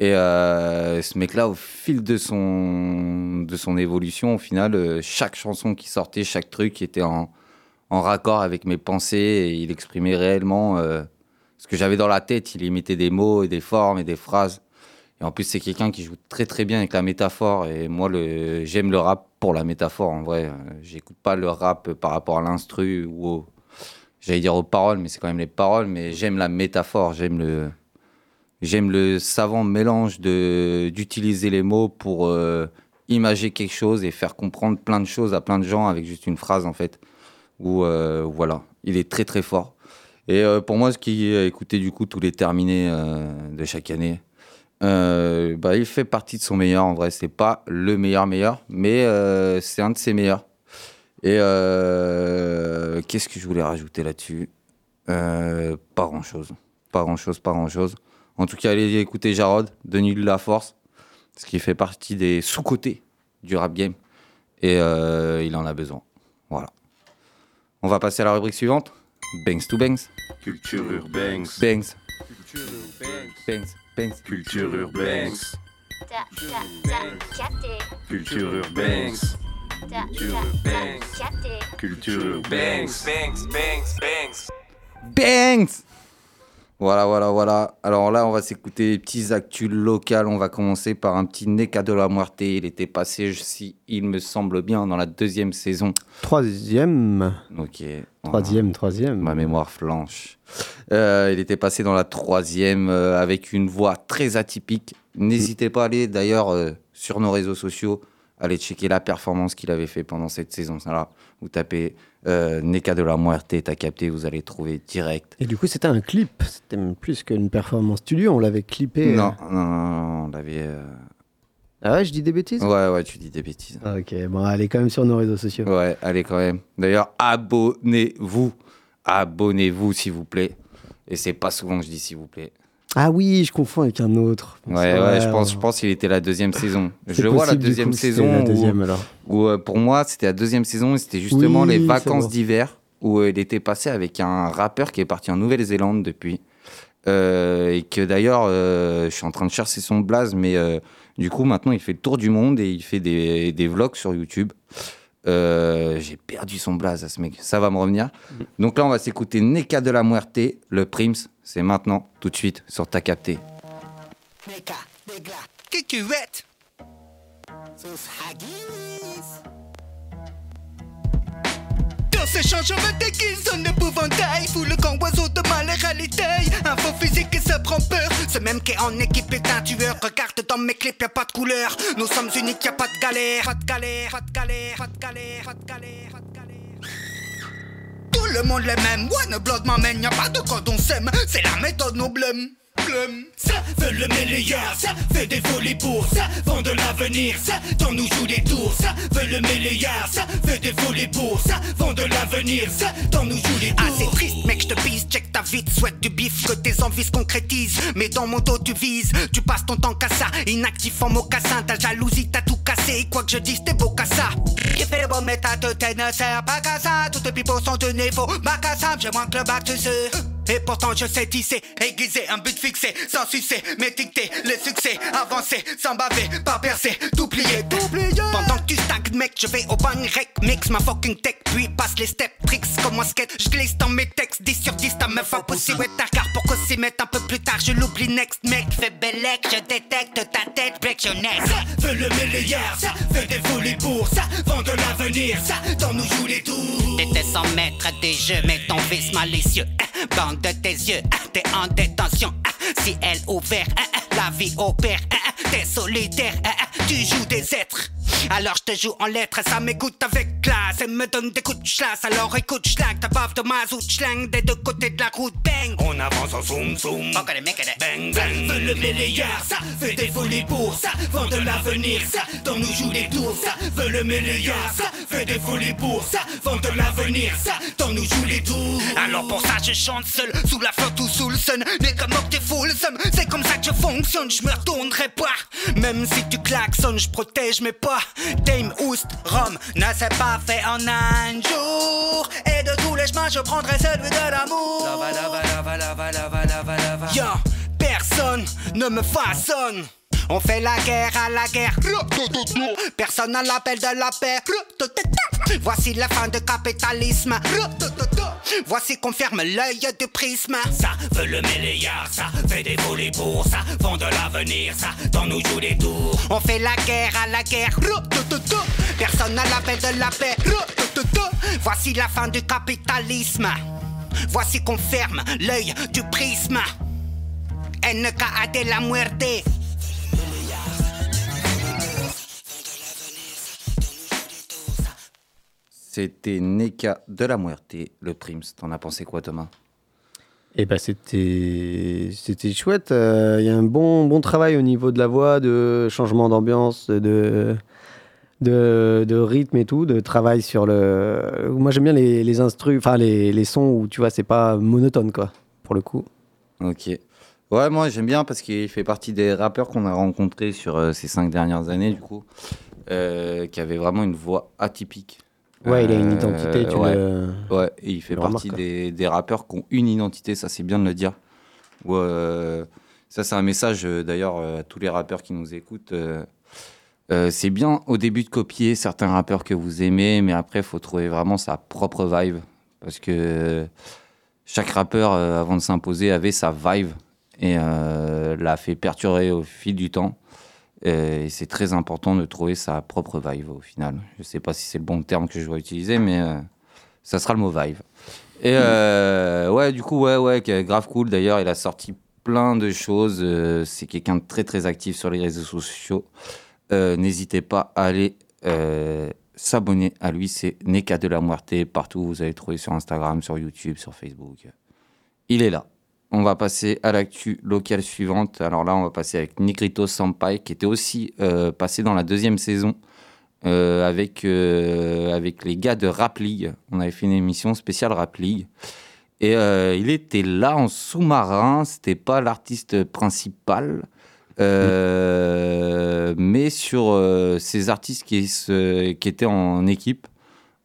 S5: Et euh, ce mec-là, au fil de son, de son évolution, au final, chaque chanson qui sortait, chaque truc était en, en raccord avec mes pensées il exprimait réellement ce que j'avais dans la tête. Il y mettait des mots et des formes et des phrases. Et en plus, c'est quelqu'un qui joue très très bien avec la métaphore. Et moi, j'aime le rap pour la métaphore, en vrai. J'écoute pas le rap par rapport à l'instru ou j'allais dire aux paroles, mais c'est quand même les paroles. Mais j'aime la métaphore, j'aime le, j'aime le savant mélange d'utiliser les mots pour euh, imager quelque chose et faire comprendre plein de choses à plein de gens avec juste une phrase, en fait. Où, euh, voilà, il est très très fort. Et euh, pour moi, ce qui a écouté du coup tous les terminés euh, de chaque année, euh, bah, il fait partie de son meilleur. En vrai, c'est pas le meilleur meilleur, mais euh, c'est un de ses meilleurs. Et euh, qu'est-ce que je voulais rajouter là-dessus? Pas grand-chose. Pas grand-chose, pas grand-chose. En tout cas, allez écouter Jarod, Denis de la Force, ce qui fait partie des sous-côtés du rap game. Et il en a besoin. Voilà. On va passer à la rubrique suivante. Bangs to Bangs.
S10: Culture urbaine.
S5: Bangs. Bangs. Bangs.
S10: Culture urbaine. Culture urbaine. Culture urbaine.
S5: Bangs Voilà, voilà, voilà. Alors là, on va s'écouter les petits actus locales. On va commencer par un petit Neka de la Muerte. Il était passé, si il me semble bien, dans la deuxième saison.
S6: Troisième.
S5: Ok.
S6: Troisième, troisième.
S5: Ma mémoire flanche. Euh, il était passé dans la troisième euh, avec une voix très atypique. N'hésitez pas à aller d'ailleurs euh, sur nos réseaux sociaux, aller checker la performance qu'il avait fait pendant cette saison. Là, vous tapez euh, Neka de la Muerte, t'as capté, vous allez trouver direct.
S6: Et du coup, c'était un clip. C'était même plus qu'une performance studio. On l'avait clippé.
S5: Non, non, non, non, on l'avait. euh,
S6: Ah ouais, je dis des bêtises?
S5: Ouais, ouais, tu dis des bêtises.
S6: Ah, Ok, bon, allez quand même sur nos réseaux sociaux.
S5: Ouais, allez quand même. D'ailleurs, abonnez-vous. Abonnez-vous, s'il vous plaît. Et c'est pas souvent que je dis s'il vous plaît.
S6: Ah oui, je confonds avec un autre.
S5: Ouais, ouais, je pense, je pense qu'il était la deuxième saison. Je vois la deuxième
S6: coup,
S5: saison.
S6: la
S5: où-
S6: deuxième, alors.
S5: où, euh, pour moi, c'était la deuxième saison et c'était justement
S6: Oui,
S5: les vacances
S6: bon.
S5: d'hiver où euh, il était passé avec un rappeur qui est parti en Nouvelle-Zélande depuis. Euh, et que d'ailleurs, je suis en train de chercher son blaze, mais du coup, maintenant, il fait le tour du monde et il fait des, des vlogs sur YouTube. Euh, J'ai perdu son blaze à ce mec, ça va me revenir. Donc là, on va s'écouter Neka de la Muerte, le Prims. C'est maintenant, tout de suite, sur ta capté.
S11: Nigga, nigga, que tu haggis Dans ce champ, je me déguise en épouvantail Fous le camp oiseau de ma réalité Un faux physique qui se prend peur. Ce même qui est en équipe est un tueur. Regarde dans mes clips, y'a pas de couleur. Nous sommes uniques, y'a pas de galère. Pas de galère, pas de galère, pas de galère, pas de galère, pas Tout le monde les mêmes, one blood m'amène, y'a pas de code on s'aime. C'est la méthode nos blêmes Blême. Ça veut le meilleur, ça fait des folies pour ça, vend de l'avenir, ça, dans nous joue des tours, ça veut le meilleur, ça fait des folies pour ça, vend de l'avenir, ça, dans nous joue des tours. Ah, c'est triste, mec, je te bise, check ta vie, souhaite du bif, que tes envies se concrétisent, mais dans mon dos tu vises, tu passes ton temps qu'à ça, inactif en mocassin, ta jalousie t'a tout cassé, quoi que je dise, t'es beau qu'à ça. Il fait le bon méta de tes ne sert pas qu'à ça, toutes tes pipos sont de niveau, bac à j'ai moins que le bac, tu sais. Et pourtant je sais tisser, aiguiser, un but fixé, sans sucer, m'étiqueter, le succès, avancer, sans baver, pas percer, tout plier. Pendant que tu stagnes mec, je vais au bang rec, mix ma fucking tech, puis passe les steps, tricks comme un skate, je glisse dans mes textes, 10 sur 10, ta meuf a poussé, ouais ta car pour qu'on s'y mette un peu plus tard, je l'oublie next mec, fais bellec, je détecte ta tête, break your neck. Ça veut le meilleur, ça fait des folies pour ça, vend de l'avenir, ça, dans nous joue les tours. T'étais sans maître des jeux, mais ton vice malicieux, hein, bande de tes yeux, hein, t'es en détention, hein, si elle ouvert, hein, hein, la vie opère, hein, hein, t'es solitaire, hein, hein, tu joues des êtres. Alors je te joue en lettres, ça m'écoute avec classe et me donne des coups de chlasse. Alors écoute, schlag, ta baffe de mazout, schlang des deux côtés de la route, bang. On avance en zoom zoom, bang bang. Veut le meilleur, ça fait des folies pour ça, vend de l'avenir, ça dans nous joue les tours, ça veut le meilleur, ça fait des folies pour ça, vend de l'avenir, ça dans nous joue les tours. Alors pour ça je chante seul, sous la flotte ou sous le sun, mais comme t'es full somme, c'est comme ça que je fonctionne, je me retournerai pas. Même si tu klaxonnes, je protège mes pas. Dame Oust, Rome, ne s'est pas fait en un jour. Et de tous les chemins, je prendrai celui de l'amour. Yo, personne ne me façonne. On fait la guerre à la guerre. Personne n'a l'appel de la paix. Voici la fin du capitalisme. Voici qu'on ferme l'œil du prisme.
S12: Ça veut le méléard, ça fait des volets pour ça. Vend de l'avenir, ça dans nous joue des tours.
S11: On fait la guerre à la guerre. Personne n'a l'appel de la paix. Voici la fin du capitalisme. Voici qu'on ferme l'œil du prisme. NKA de la muerte.
S5: C'était Neka de la Muerte, le Prims. T'en as pensé quoi, Thomas?
S6: Eh ben c'était c'était chouette. Il y a un bon bon travail au niveau de la voix, de changement d'ambiance, de, de de rythme et tout, de travail sur le. Moi j'aime bien les les instrus, enfin les, les sons où tu vois c'est pas monotone quoi pour le coup.
S5: Ok. Ouais, moi j'aime bien parce qu'il fait partie des rappeurs qu'on a rencontrés sur euh, ces cinq dernières années, du coup, euh, qui avaient vraiment une voix atypique.
S6: Ouais, il a une identité, tu
S5: ouais.
S6: le-
S5: Ouais, et il fait
S6: le
S5: partie des, des rappeurs qui ont une identité, ça c'est bien de le dire. Ou, euh, ça c'est un message euh, d'ailleurs euh, à tous les rappeurs qui nous écoutent. euh, euh, c'est bien au début de copier certains rappeurs que vous aimez, mais après il faut trouver vraiment sa propre vibe. Parce que euh, chaque rappeur, euh, avant de s'imposer, avait sa vibe et euh, l'a fait perdurer au fil du temps. Euh, Et c'est très important de trouver sa propre vibe au final. Je sais pas si c'est le bon terme que je dois utiliser, mais euh, ça sera le mot vibe. Et euh, ouais, du coup, ouais, ouais, grave cool. D'ailleurs, il a sorti plein de choses. C'est quelqu'un de très, très actif sur les réseaux sociaux. N'hésitez pas à aller s'abonner à lui. C'est Neka de la Muerte. Partout, vous allez le trouver sur Instagram, sur YouTube, sur Facebook. Il est là. On va passer à l'actu locale suivante. Alors là, on va passer avec Nigrito Sampai, qui était aussi euh, passé dans la deuxième saison euh, avec, euh, avec les gars de Rap League. On avait fait une émission spéciale Rap League. Et il était là en sous-marin. C'était pas l'artiste principal. Mais sur ces artistes qui, qui étaient en équipe.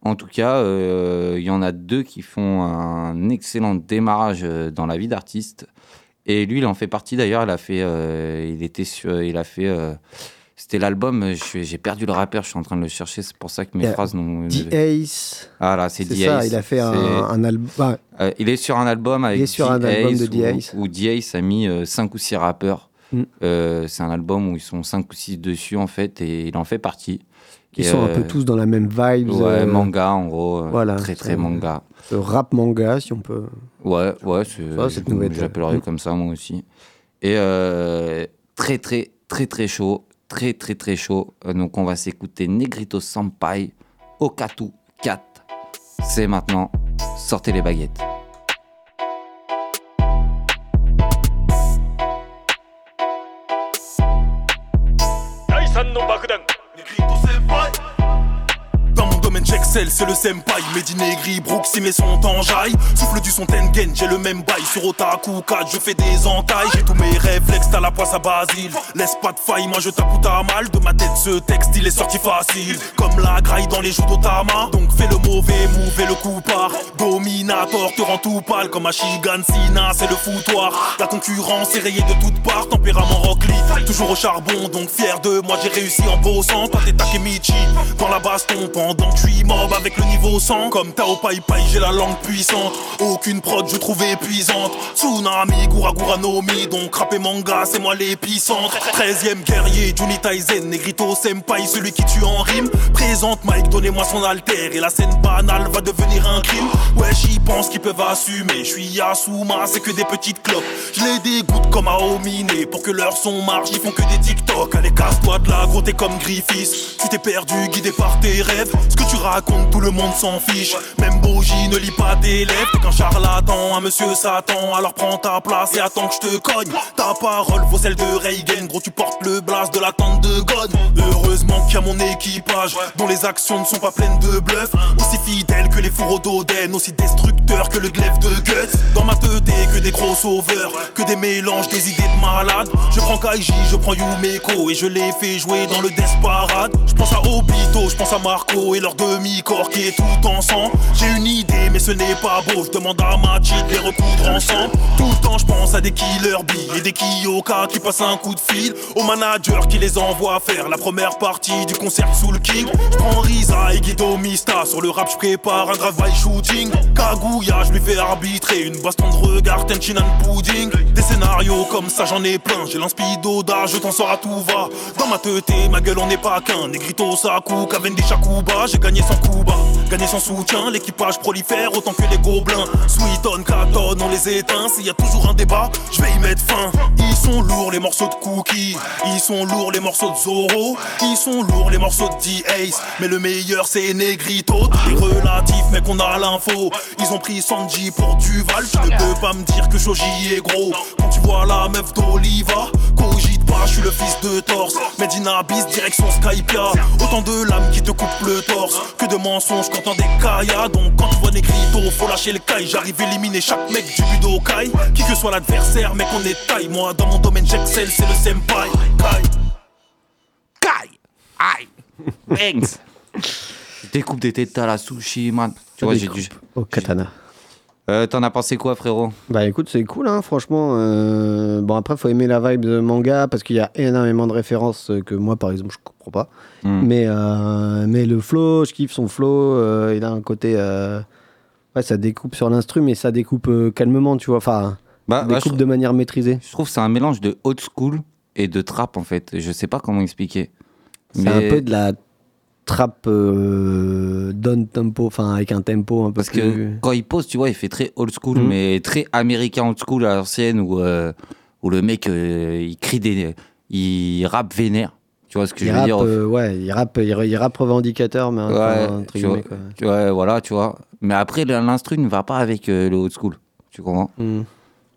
S5: En tout cas, euh, il y en a deux qui font un excellent démarrage euh, dans la vie d'artiste. Et lui, il en fait partie d'ailleurs. Il a fait, euh, il était sur, il a fait, euh, c'était l'album. J'ai perdu le rappeur. Je suis en train de le chercher. C'est pour ça que mes phrases n'ont.
S6: The Ace.
S5: Ah là, c'est
S6: C'est
S5: The
S6: ça,
S5: Ace.
S6: il a fait un, album.
S5: euh, il est sur un album avec
S6: Il est sur un album
S5: Ace
S6: de The
S5: où-
S6: Ace.
S5: Où, Ace a mis 5 ou 6 rappeurs.
S6: Mm.
S5: Euh, c'est un album où ils sont 5 ou 6 dessus en fait et il en fait partie.
S6: Qui
S5: Et,
S6: sont un
S5: euh,
S6: peu tous dans la même vibe.
S5: Ouais,
S6: euh,
S5: manga en gros. euh,
S6: voilà,
S5: très très manga.
S6: euh, rap manga, si on peut.
S5: Ouais, ouais, c'est,
S6: nouvelle-
S5: j'appellerais
S6: Mm.
S5: comme ça moi aussi. Et euh, très très très très chaud, très très très chaud. Euh, donc on va s'écouter Negrito Sampai, Okatu 4. C'est maintenant, sortez les baguettes.
S13: C'est le senpai. Mehdi Negri, Brooks, mes sons t'enjaille Souffle du son Tengen, j'ai le même bail. Sur Otaku 4, je fais des entailles. J'ai tous mes réflexes, t'as la poisse à Basile. Laisse pas de faille, moi je tape ou t'as mal. De ma tête ce texte, il est sorti facile. Comme la graille dans les joues d'Otama. Donc fais le mauvais move et le coup part. Dominator te rend tout pâle Comme Ashigan Sina, c'est le foutoir. La concurrence est rayée de toutes parts. Tempérament Rock Lee, toujours au charbon. Donc fier de moi j'ai réussi en bossant. Toi t'es Takemichi, dans la baston Pendant que je avec le niveau 100 Comme Tao Pai Pai, j'ai la langue puissante. Aucune prod je trouve épuisante. Tsunami, Gura Gura Nomi Donc rap et manga c'est moi l'épicentre. 13ème guerrier, Juni Taizen Negrito Senpai, celui qui tue en rime. Présente Mike, donnez-moi son alter Et la scène banale va devenir un crime. Ouais j'y pense qu'ils peuvent assumer Je suis Asuma, c'est que des petites clopes. Je les dégoûte comme à Pour que leur son marche, ils font que des TikTok. Allez casse-toi de là, gros t'es comme Griffiths. Tu t'es perdu, guidé par tes rêves. Ce que tu racontes, tout le monde s'en fiche Bogie ne lit pas tes lèvres T'es qu'un charlatan, un monsieur Satan Alors prends ta place et attends que je te cogne Ta parole vaut celle de Reagan Gros tu portes le blast de la tente de God Heureusement qu'il y a mon équipage, dont les actions ne sont pas pleines de bluff. Aussi fidèles que les fourreaux d'Oden, aussi destructeurs que le glaive de Guts. Dans ma tête, que des gros sauveurs, que des mélanges, des idées de malade. Je prends Kaiji, je prends Yumeko et je les fais jouer dans le Desperate. Je pense à Obito, je pense à Marco et leur demi-corps qui est tout ensemble. J'ai une idée, mais ce n'est pas beau. Je demande à Machi de les recoudre ensemble. Tout le temps, je pense à des killer bees et des Kiyoka qui passent un coup de fil au manager qui les envoie faire la première partie du concert sous le King. Je prends Riza et Guido Mista. Sur le rap, je prépare un drive-by shooting. Kaguya, je lui fais arbitrer une baston de regard, tenchin and pudding. Des scénarios comme ça, j'en ai plein. J'ai l'inspidoda, je t'en sors à tout va. Dans ma tête, ma gueule, on n'est pas qu'un. Negrito, Saku, Cavendish, Akuba. J'ai gagné sans Kuba, gagné sans soutien. L'équipage prolifère autant que les gobelins. Sweeton, Katon, on les éteint. S'il y a toujours un débat, je vais y mettre fin. Ils sont lourds les morceaux de Cookie. Ils sont lourds les morceaux de Zoro. Ils sont lourds les morceaux de D-Ace. Mais le meilleur c'est Negrito. Tout est relatif, mais qu'on a l'info. Ils ont pris Sanji pour Duval. Tu ne peux pas me dire que Shoji est gros. Quand tu vois la meuf d'Oliva, cogite pas, je suis le fils de Torse. Medina bis, direction Skypia. Autant de lames qui te coupent le torse que de mensonges quand on des. Donc quand tu vois Negrito, faut lâcher le kai. J'arrive éliminer chaque mec du Budokai. Qui que soit l'adversaire, mec, on est taille. Moi, dans mon domaine, j'excelle, c'est le senpai. Kai.
S5: Kai Aïe Bangs Je découpe des têtes à la sushi, man. Tu vois, j'ai du.
S6: Au katana.
S5: Euh, T'en as pensé quoi, frérot?
S6: Bah écoute, c'est cool, hein, franchement. euh, Bon, après, faut aimer la vibe de manga parce qu'il y a énormément de références euh, que moi, par exemple, je comprends pas.
S5: Hmm.
S6: Mais, euh, mais le flow, je kiffe son flow. il a un côté. Ouais, ça découpe sur l'instru, mais ça découpe calmement, tu vois. Enfin,
S5: Bah, bah,
S6: découpe de manière maîtrisée.
S5: Je trouve que c'est un mélange de old school et de trap, en fait. Je sais pas comment expliquer.
S6: C'est un peu de la trap euh, down tempo, enfin avec un tempo un peu
S5: Parce
S6: plus.
S5: que quand il pose, tu vois, il fait très old school,
S6: Mhm.
S5: mais très américain old school à l'ancienne, où, euh, où le mec, euh, il crie des. Il rappe vénère. Tu vois ce que
S6: il
S5: je veux
S6: rappe,
S5: dire
S6: euh, ouais, il rappe, il, ra- il rappe revendicateur, mais un
S5: Ouais,
S6: entre
S5: tu vois,
S6: quoi.
S5: tu- ouais, voilà, tu vois. Mais après, l'instru ne va pas avec le old school. Tu comprends?
S6: Mhm.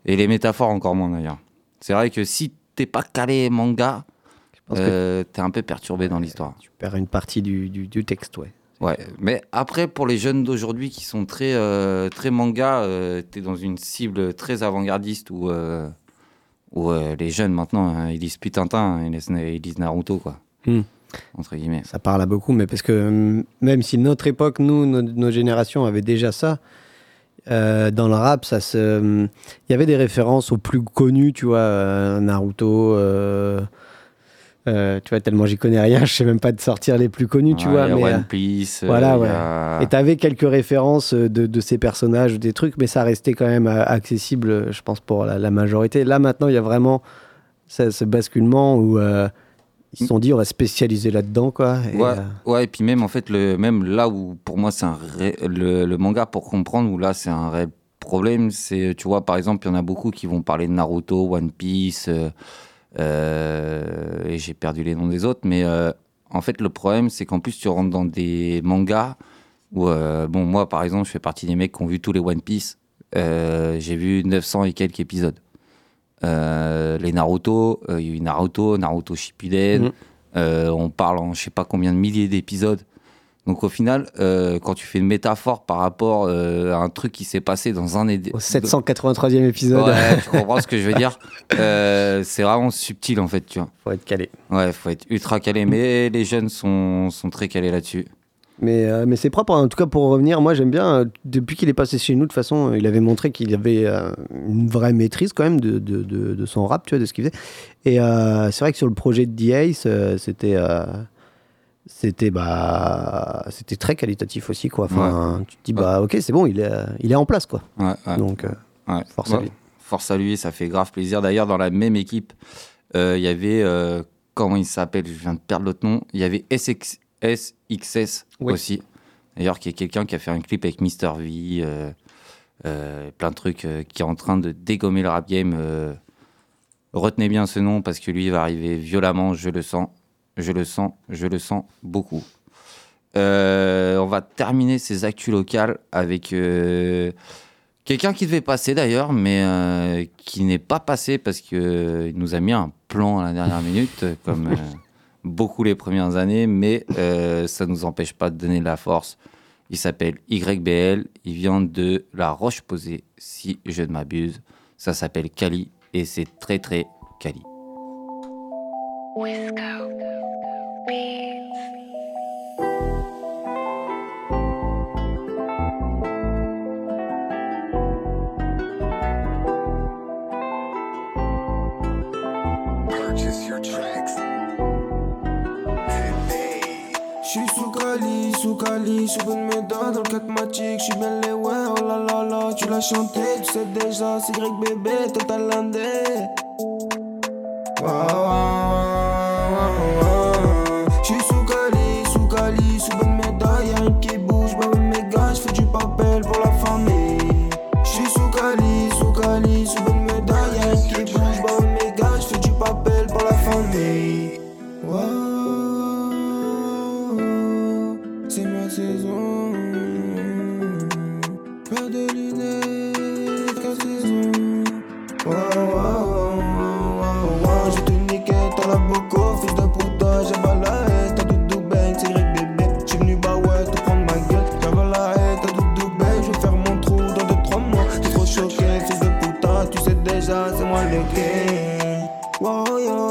S5: Et les métaphores encore moins, d'ailleurs. C'est vrai que si t'es pas calé manga, euh, t'es un peu perturbé dans l'histoire.
S6: Tu perds une partie du, du, du texte, ouais.
S5: Ouais, mais après, pour les jeunes d'aujourd'hui qui sont très, euh, très manga, euh, t'es dans une cible très avant-gardiste où, euh, où euh, les jeunes maintenant, hein, ils lisent plus Tintin, hein, ils lisent, ils lisent Naruto, quoi.
S6: Hmm.
S5: Entre guillemets.
S6: Ça parle à beaucoup, mais parce que hum, même si notre époque, nous, nos, nos générations avaient déjà ça, euh, dans le rap, ça se, il y avait des références aux plus connus, tu vois, euh, Naruto. Euh, tu vois, tellement j'y connais rien, je sais même pas de sortir les plus connus, tu
S5: Ouais,
S6: vois. mais,
S5: One
S6: euh,
S5: Piece, euh,
S6: voilà, ouais.
S5: a-
S6: Et t'avais quelques références de, de ces personnages ou des trucs, mais ça restait quand même accessible, je pense, pour la, la majorité. Là, maintenant, il y a vraiment ce, ce basculement où ils se sont dit, on va spécialiser là-dedans, quoi. Et,
S5: ouais,
S6: euh,
S5: ouais, et puis même en fait, le, même là où pour moi c'est un ré- le, le manga pour comprendre où là c'est un réel problème, c'est tu vois par exemple il y en a beaucoup qui vont parler de Naruto, One Piece, euh, et j'ai perdu les noms des autres, mais euh, en fait le problème c'est qu'en plus tu rentres dans des mangas où euh, bon moi par exemple je fais partie des mecs qui ont vu tous les One Piece, Euh, j'ai vu 900 et quelques épisodes. Euh, les Naruto, euh, il y a eu Naruto, Naruto Shippuden. Euh, on parle en je sais pas combien de milliers d'épisodes. Donc au final, euh, quand tu fais une métaphore par rapport euh, à un truc qui s'est passé dans un
S6: Au 783e épisode.
S5: Ouais, tu comprends ce que je veux dire? Euh, C'est vraiment subtil en fait, tu vois.
S6: Faut être calé.
S5: Ouais, faut être ultra calé, mais les jeunes sont, sont très calés là-dessus.
S6: Mais, mais c'est propre, en tout cas pour revenir, moi j'aime bien, depuis qu'il est passé chez nous, de toute façon, il avait montré qu'il avait une vraie maîtrise quand même de, de, de- de son rap, tu vois, de ce qu'il faisait. Et c'est vrai que sur le projet de euh, c'était, c'était, bah, c'était très qualitatif aussi, quoi. Enfin, tu te dis, bah ok, c'est bon, il est, il est en place, quoi.
S5: Ouais, ouais.
S6: Donc, euh, force à lui.
S5: Force à lui, ça fait grave plaisir. D'ailleurs, dans la même équipe, euh, il y avait, euh, comment il s'appelle? Je viens de perdre l'autre nom. Il y avait SX, SXS
S6: Oui.
S5: aussi. D'ailleurs, qui est quelqu'un qui a fait un clip avec Mister V, plein de trucs, qui est en train de dégommer le rap game. retenez bien ce nom parce que lui il va arriver violemment, je le sens. Je le sens, je le sens beaucoup. Euh, on va terminer ces actus locales avec euh, quelqu'un qui devait passer d'ailleurs, mais euh, qui n'est pas passé parce qu'il nous a mis un plan à la dernière minute, comme, beaucoup les premières années, mais ça ne nous empêche pas de donner de la force. Il s'appelle YBL, il vient de La Roche-Posay, si je ne m'abuse. Ça s'appelle Cali et c'est très très Cali.
S14: Purchase your tracks. J'suis sous Cali, sous Cali, sous bonne méthode dans le 4 matic, j'suis bien les ouais, oh la la la, tu l'as chanté, tu sais déjà, c'est grec bébé, total landé. Wow, wow, king. Wow, yo, yo, yo,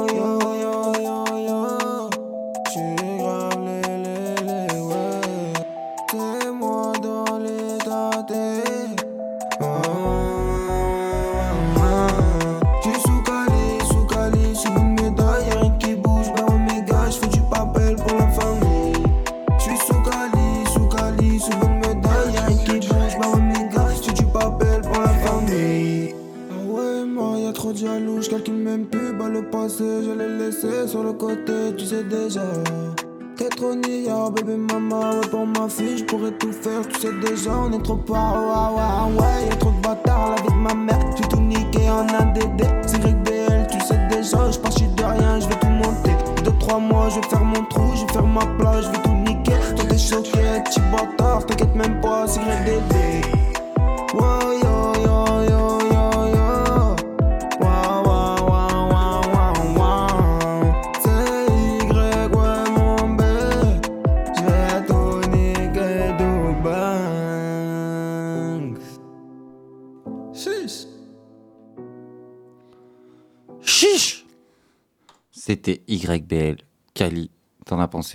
S14: sais déjà, on est trop par,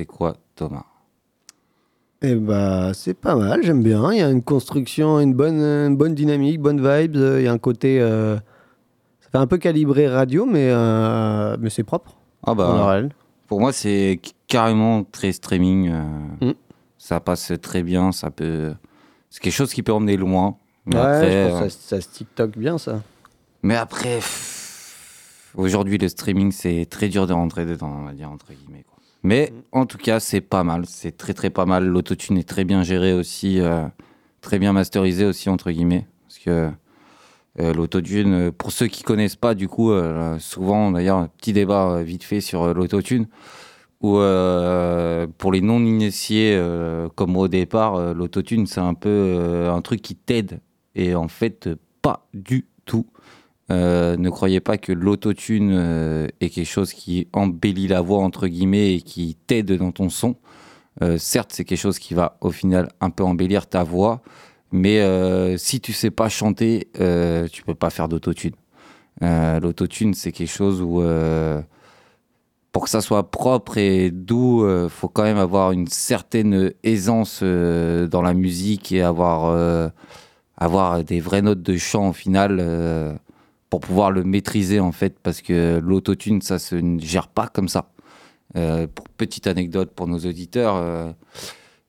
S5: Quoi, Thomas?
S6: Eh bah, c'est pas mal, j'aime bien. Il y a une construction, une bonne, une bonne dynamique, bonne vibes. Il y a un côté. euh, ça fait un peu calibré radio, mais, euh, mais c'est propre.
S5: Ah bah, pour moi, c'est carrément très streaming. euh,
S6: Mm.
S5: Ça passe très bien. Ça peut. C'est quelque chose qui peut emmener loin. Mais
S6: Ouais,
S5: après,
S6: je pense
S5: euh,
S6: que ça, ça se TikTok bien, ça.
S5: mais après, pff, aujourd'hui, le streaming, c'est très dur de rentrer dedans, on va dire, entre guillemets. Mais en tout cas, c'est pas mal. C'est très, très pas mal. L'autotune est très bien géré aussi. euh, très bien masterisé aussi, entre guillemets. Parce que euh, l'autotune, pour ceux qui connaissent pas, du coup, euh, souvent, d'ailleurs, un petit débat vite fait sur l'autotune. Ou euh, pour les non-initiés, comme moi au départ, l'autotune, c'est un peu un truc qui t'aide. Et en fait, pas du tout. Euh, ne croyez pas que l'autotune euh, est quelque chose qui embellit la voix, entre guillemets, et qui t'aide dans ton son. Euh, certes, c'est quelque chose qui va au final un peu embellir ta voix, mais euh, si tu sais pas chanter, tu peux pas faire d'autotune. L'autotune, c'est quelque chose où, pour que ça soit propre et doux, faut quand même avoir une certaine aisance dans la musique et avoir, avoir des vraies notes de chant au final pour pouvoir le maîtriser en fait, parce que l'autotune, ça se gère pas comme ça. Euh, petite anecdote pour nos auditeurs, euh,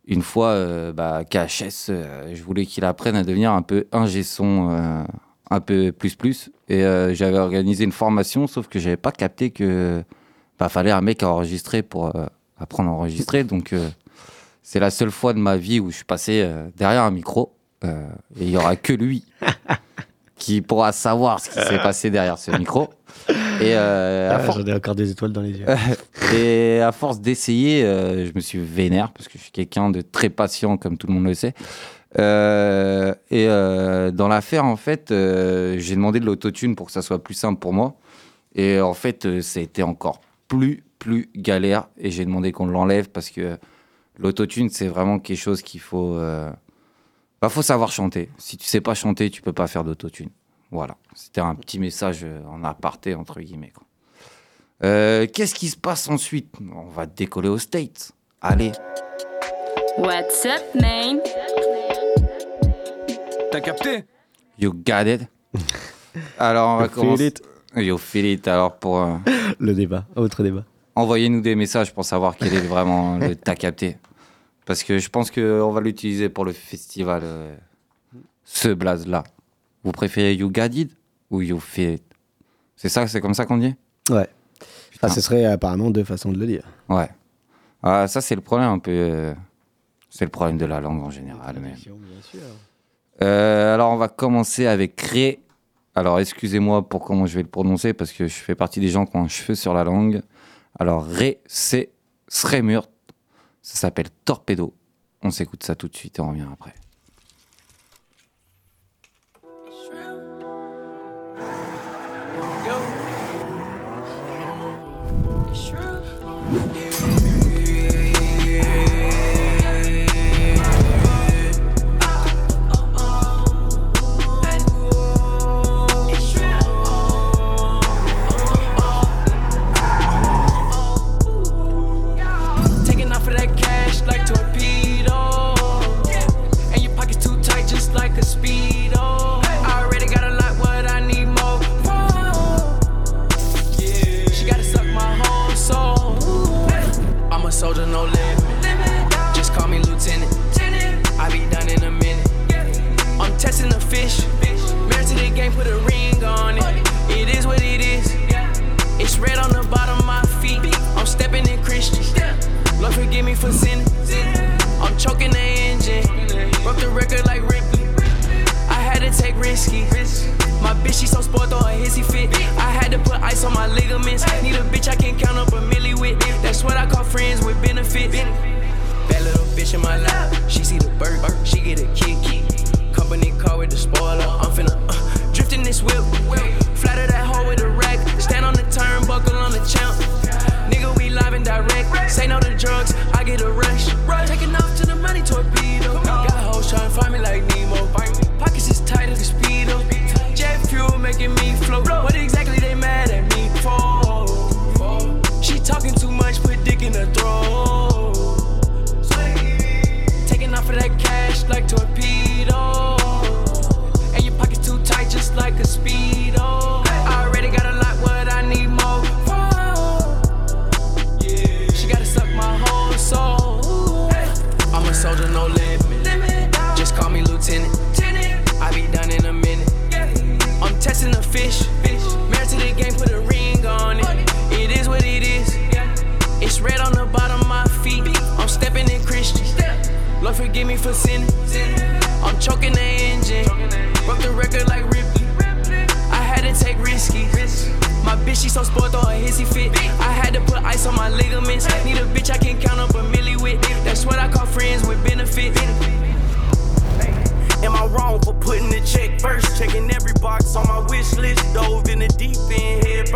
S5: une fois, euh, bah, KHS, je voulais qu'il apprenne à devenir un peu ingé son, un peu plus plus. Et j'avais organisé une formation, sauf que j'avais pas capté que bah, fallait un mec à enregistrer pour apprendre à enregistrer. Donc c'est la seule fois de ma vie où je suis passé derrière un micro. et il y aura que lui qui pourra savoir ce qui s'est passé derrière ce micro. Et euh, à
S6: Ah,
S5: for-
S6: J'en ai encore des étoiles dans les yeux.
S5: et à force d'essayer, euh, je me suis vénère parce que je suis quelqu'un de très patient, comme tout le monde le sait. Euh, et euh, dans l'affaire, en fait, euh, j'ai demandé de l'autotune pour que ça soit plus simple pour moi. Et en fait, euh, ça a été encore plus,
S7: plus galère et j'ai demandé qu'on l'enlève parce que l'autotune, c'est vraiment quelque chose qu'il faut. Bah, faut savoir chanter. Si tu sais pas chanter, tu peux pas faire d'autotune. Voilà. C'était un petit message euh, en aparté, entre guillemets. Euh, Qu'est-ce qui se passe ensuite? On va décoller aux States. Allez.
S1: What's up, man?
S15: T'as capté?
S7: You got it. Alors, on va
S6: You feel
S7: commencer.
S6: it.
S7: You feel it. Alors, pour. euh,
S6: Le débat, autre débat.
S7: Envoyez-nous des messages pour savoir quel est vraiment le t'as capté. Parce que je pense qu'on va l'utiliser pour le festival. euh, ce blaze-là. Vous préférez You Got It ou You Feel It? C'est ça, c'est comme ça qu'on dit?
S6: Ouais. Ah, ce serait apparemment deux façons de le dire.
S7: Ouais. Ah, ça, c'est le problème un peu. euh, C'est le problème de la langue en général. mais- Euh, alors, on va commencer avec Ré. Alors, excusez-moi pour comment je vais le prononcer, parce que je fais partie des gens qui ont un cheveu sur la langue. Alors, Ré, c'est Sremurt. Ça s'appelle Torpedo. On s'écoute ça tout de suite et on revient après.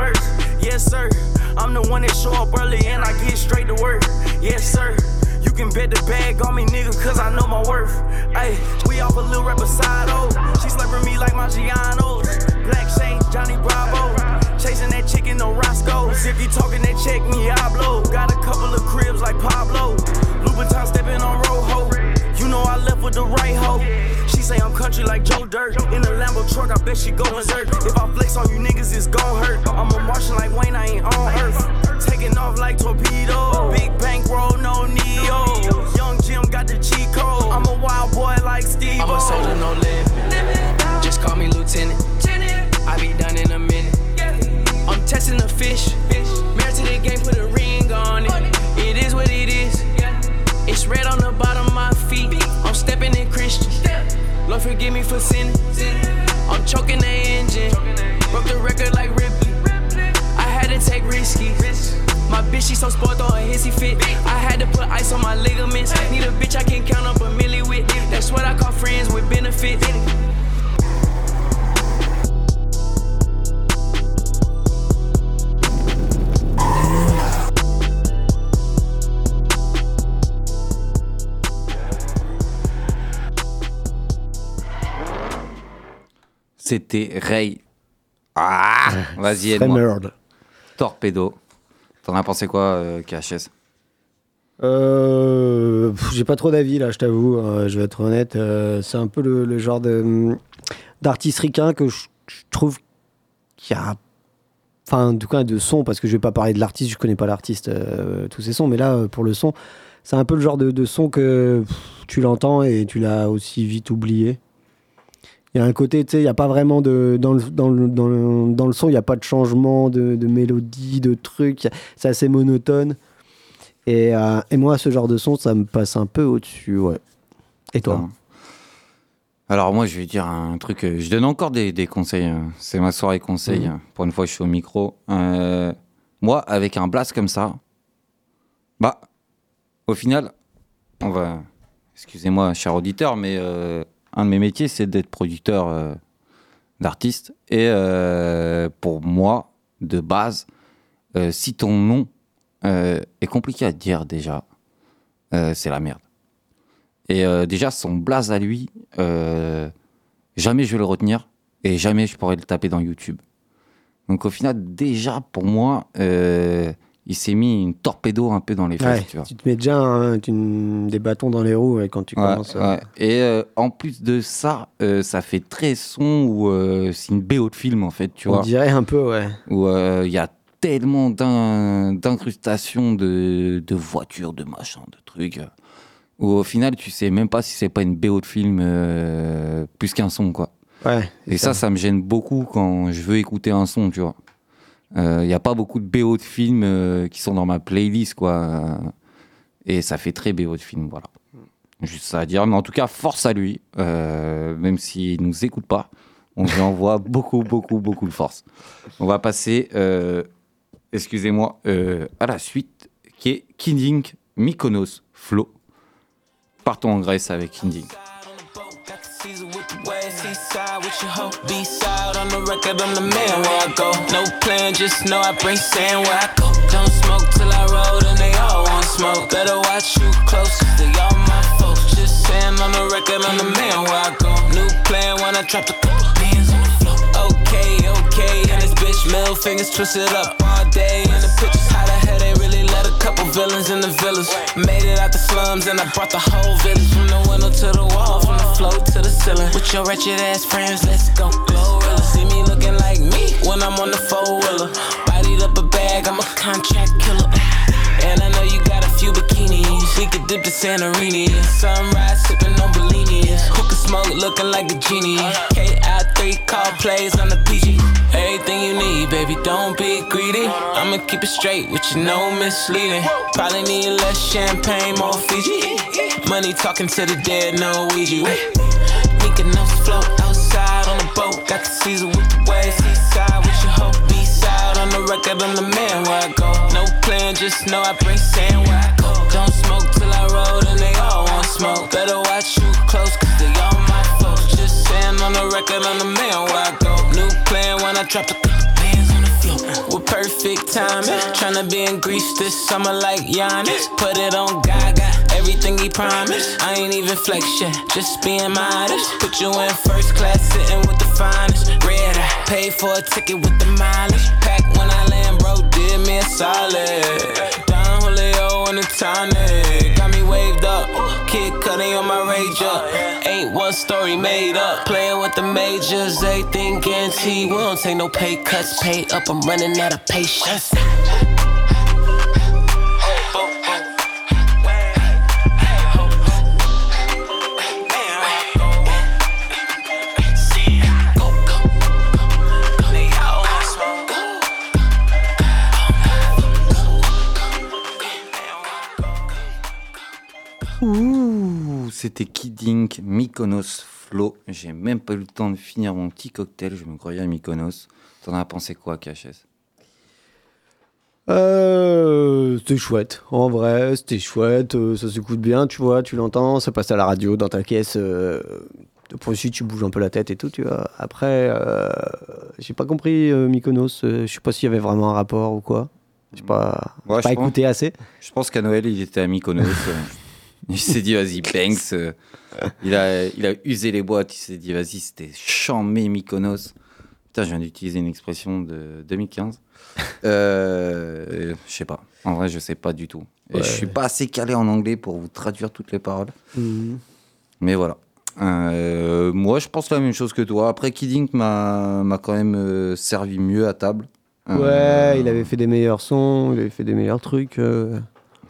S16: First. Yes, sir. I'm the one that show up early and I get straight to work. Yes, sir. You can bet the bag on me, nigga, cause I know my worth. Ayy, we off a little side oh. She slapping me like my Gianos. Black Shane, Johnny Bravo. Chasing that chicken, no Roscoe's. If you talking that check me, I blow. Got a couple of cribs like Pablo. Louboutin stepping on Rojo. Know I left with the right hoe. She say I'm country like Joe Dirt. In the Lambo truck, I bet she go berserk. If I flex on you niggas, it's gon' hurt. I'm a Martian like Wayne, I ain't on Earth. Taking off like torpedo. Big bankroll, no Neo. Young Jim got the cheat code. I'm a wild boy like Steve.
S17: I'm a soldier, no limit. Just call me lieutenant. I be done in a minute. I'm testing the fish. Married to the game, put a ring on it. It is what it is. It's red on the bottom stepping in Christian. Lord forgive me for sinning. I'm choking the engine. Broke the record like Ripley. I had to take risky. My bitch, she so spoiled, throw a hissy fit. I had to put ice on my ligaments. Need a bitch I can count up a milli with. That's what I call friends with benefits.
S5: C'était Ray. Ah Vas-y, aide-moi. Torpedo. T'en as pensé quoi, euh, KHS
S6: Euh, J'ai pas trop d'avis là, je t'avoue. euh, je vais être honnête. euh, c'est un peu le, le genre de, hum, d'artiste ricain que je, je trouve qu'il y a. Enfin, en tout cas, de son, parce que je vais pas parler de l'artiste, je connais pas l'artiste, euh, tous ses sons, mais là, euh, pour le son, c'est un peu le genre de, de son que pff, tu l'entends et tu l'as aussi vite oublié. Il y a un côté, tu sais, il n'y a pas vraiment de. Dans le, dans le, dans le, dans le son, il n'y a pas de changement de, de mélodie, de trucs. C'est assez monotone. Et, euh, et moi, ce genre de son, ça me passe un peu au-dessus, ouais. Et toi
S5: Alors moi, je vais dire un truc. euh, Je donne encore des, des conseils. euh, C'est ma soirée conseil.
S6: Mhm.
S5: euh, Pour une fois, je suis au micro. Euh, moi, avec un blast comme ça, bah, au final, on va. Excusez-moi, cher auditeur, mais euh, un de mes métiers, c'est d'être producteur euh, d'artistes. Et euh, pour moi, de base, euh, si ton nom est compliqué à dire déjà, c'est la merde. Et déjà, son blaze à lui, jamais je vais le retenir et jamais je pourrai le taper dans YouTube. Donc au final, déjà, pour moi, il s'est mis une torpedo un peu dans les fesses,
S6: Ouais,
S5: tu vois.
S6: tu te mets déjà des bâtons dans les roues ouais, quand tu
S5: Ouais,
S6: commences. à-
S5: ouais. Et euh, en plus de ça, euh, ça fait très son euh, c'est une BO de film en fait, tu
S6: On
S5: vois.
S6: dirait un peu, ouais.
S5: Où euh, il y a tellement d'in- d'incrustations de, de voitures, de machins, de trucs. euh, Où au final, tu sais même pas si c'est pas une BO de film euh, plus qu'un son, quoi.
S6: Ouais.
S5: Et ça, ça me gêne beaucoup quand je veux écouter un son, tu vois. Il n'y a pas beaucoup de BO de films euh, qui sont dans ma playlist, quoi. Euh, Et ça fait très BO de film, voilà. Juste ça à dire. Mais en tout cas, force à lui. euh, même s'il nous écoute pas, on lui envoie beaucoup, beaucoup, beaucoup de force. On va passer, euh, excusez-moi, euh, à la suite, qui est Kinding Mykonos Flow. Partons en Grèce avec Kinding.
S18: Seaside with your hoe. B-side on the record, I'm the man where I go. No plan, just know I bring sand where I go. Don't smoke till I roll, and they all want smoke. Better watch you close, cause they all my folks. Just saying on the record, I'm the man where I go. New plan when I drop the couple bands on the floor. Okay, okay, and this bitch middle fingers twisted up all day. Pictures, how the hell they really let a couple villains in the villas. Made it out the slums, and I brought the whole village from the window to the wall, from the floor to the ceiling. With your wretched ass friends, let's go. Glorilla, see me looking like me when I'm on the four wheeler. Bodied up a bag, I'm a contract killer. And I know you got few bikinis. We could dip to Santorini. Sunrise sipping on Bellinis. Hookah smoke looking like a genie. KI3 call plays on the PG. Everything you need, baby, don't be greedy. I'ma keep it straight with you, no misleading. Probably need less champagne, more Fiji. Money talking to the dead, no Ouija. Mykonos float outside on the boat. Got the Caesar with the waves. Seaside with your hoe. The record, I'm the man where I go. No plan, just know I bring sand where I go. Don't smoke till I roll, and they all want smoke. Better watch you close, cause they all my folks. Just saying on the record, I'm the man where I go. New plan when I drop the bands on the floor. With perfect timing. Tryna be in Greece this summer like Giannis. Put it on Gaga. Everything he promised. I ain't even flex yet, just being modest. Put you in first class, sitting with the finest. Red eye, paid for a ticket with the mileage. Pack when I land, bro, did me a solid. Don Julio in the tonic. Got me waved up. Kid cutting on my rage up. Ain't one story made up. Playing with the majors, everything guaranteed. We don't take no pay cuts, pay up. I'm running out of patience.
S5: C'était Kidding, Mykonos Flow. J'ai même pas eu le temps de finir mon petit cocktail, je me croyais à Mykonos. T'en as pensé quoi, KHS
S6: Euh, c'était chouette, en vrai, c'était chouette, euh, ça s'écoute bien, tu vois, tu l'entends, ça passe à la radio, dans ta caisse, euh, de point tu bouges un peu la tête et tout, tu vois. Après, euh, j'ai pas compris euh, Mykonos, euh, je sais pas s'il y avait vraiment un rapport ou quoi. J'ai pas,
S5: Ouais,
S6: pas
S5: pense-
S6: écouté assez.
S5: Je pense qu'à Noël, il était à Mykonos. Il s'est dit, vas-y, Banks. euh, il, a, il a usé les boîtes. Il s'est dit, vas-y, c'était chambé Mykonos. Putain, je viens d'utiliser une expression de 2015. Euh, je sais pas. En vrai, je sais pas du tout. Et
S6: Ouais.
S5: Je suis pas assez calé en anglais pour vous traduire toutes les paroles.
S6: Mhm.
S5: Mais voilà. Euh, moi, je pense la même chose que toi. Après, Kid Ink m'a quand même servi mieux à table.
S6: Ouais, il avait fait des meilleurs sons, il avait fait des meilleurs trucs.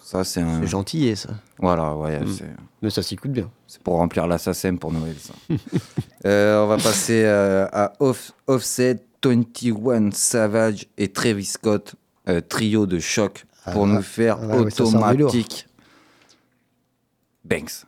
S5: Ça, c'est un.
S6: Gentil, ça.
S5: Voilà, ouais.
S6: Mm. Mais ça s'écoute bien.
S5: C'est pour remplir la SACEM pour Noël, ça. Euh, on va passer euh, à Off- Offset, 21 Savage et Travis Scott, euh, trio de choc, pour
S6: Ah,
S5: nous faire
S6: ah
S5: automatique. Banks.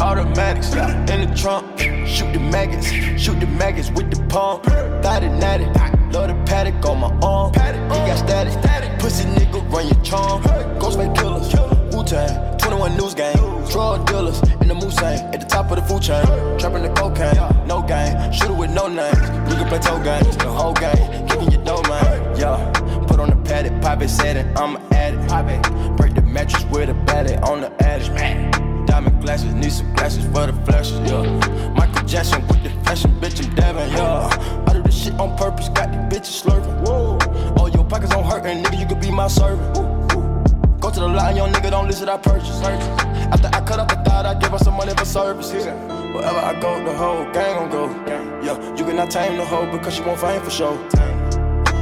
S16: Automatic, in the trunk. Shoot the maggots, shoot the maggots with the pump. Thought it natty, love the paddock on my arm. He got static, pussy nigga run your charm. Ghostface killers, Wu Tang, 21 News Gang. Drug dealers in the Mulsanne, at the top of the food chain. Trapping the cocaine, no game. Shooter with no names. You can play toe games, the whole game. Kicking your dough, man. Yeah, put on the paddock, pop it, set it, I'm at it. Pop it. Break the mattress with a batty on the attic. Diamond glasses, need some glasses for the flashes, yeah. Michael Jackson with the fashion, bitch, I'm dabbing, yeah. I do this shit on purpose, got these bitches slurping. Whoa. All your pockets on hurting, nigga, you could be my servant. Go to the line, young nigga, don't listen, I purchase. After I cut up the thought, I give her some money for services. Wherever I go, the whole gang gon' go. Yeah, you cannot tame the hoe because she won't fame for sure.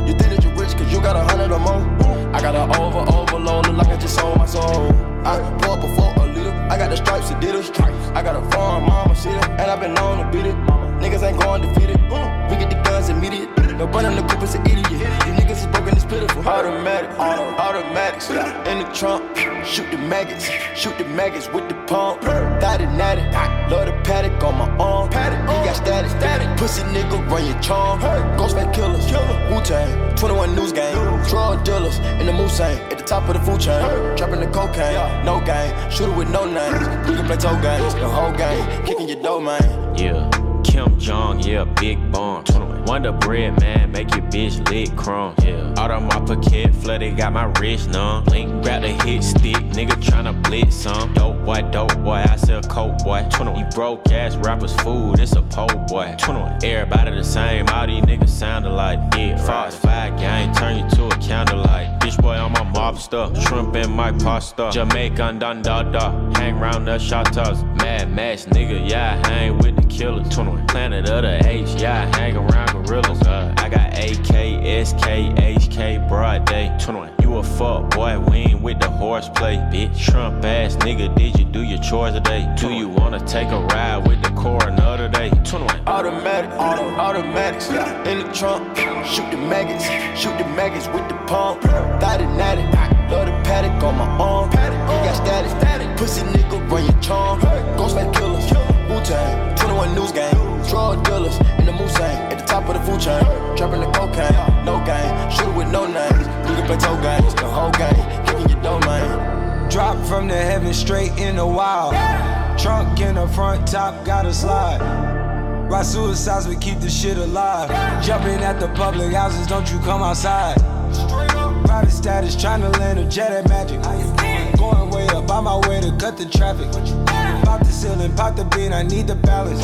S16: You think that you rich cause you got a hundred or more. I got an over, overload, look like I just sold my soul. I pour before a liter. I got the stripes, Adidas. I got a farm, mama, see it, and I've been known to beat it. Niggas ain't going defeated. We get the guns immediate. No running the coupe is an idiot. These niggas is broken, it's pitiful. Automatic, uh, auto, automatics. In the trunk, shoot the maggots, shoot the maggots with the pump. Thought it natty, love the paddock on my arm. He got static, static. Pussy nigga run your charm. Ghostface killers, Wu Tang, 21 News Gang. Drug dealers in the Mulsanne, at the top of the food chain. Trapping the cocaine, no game. Shooter with no names. You can play toe games, the whole game. Kicking your dough, man.
S19: Yeah, Kim Jong, yeah, big bomb. Wonder bread, man, make your bitch lick crumb. Yeah, out of my pocket, flooded, got my wrist numb. Link, grab the hit stick, nigga tryna blitz some. Dope boy, dope boy, I sell coke boy. You broke ass rappers, food, it's a po boy. Everybody the same, all these niggas sound alike. Yeah, Fox 5 gang, turn you to a candlelight. Bitch boy on my mob stuff, shrimp in my pasta. Jamaican dun da da, hang round the shotters. Mad Max nigga, yeah, I hang with the killers. Planet of the H, yeah, I hang around gorillas. Uh, I got AK, SK, HK, broad day. You a fuck boy, we ain't with the horseplay. Bitch, Trump ass nigga, did you do your chores today? Do you wanna take a ride with the coroner today?
S16: Automatic, auto, automatics in the trunk. Shoot the maggots, shoot the maggots with the pump. Thought it natty, love the paddock on my arm. He got static, static. Pussy nigga run your charm. Ghostface killers, Tang, 21 News Gang. Drug dealers in the Mulsanne, at the top of the food chain. Trapping the cocaine, no game. Shooter with no names. You can play toe games, the whole game. Kicking your dough, man.
S20: Drop from the heaven straight in the wild. Trunk in the front, top gotta slide. Ride suicides, but keep the shit alive. Jumping at the public houses, don't you come outside. Private status, trying to land a jet at magic. Going way up, on my way to cut the traffic. Pop the ceiling, pop the bean, I need the balance.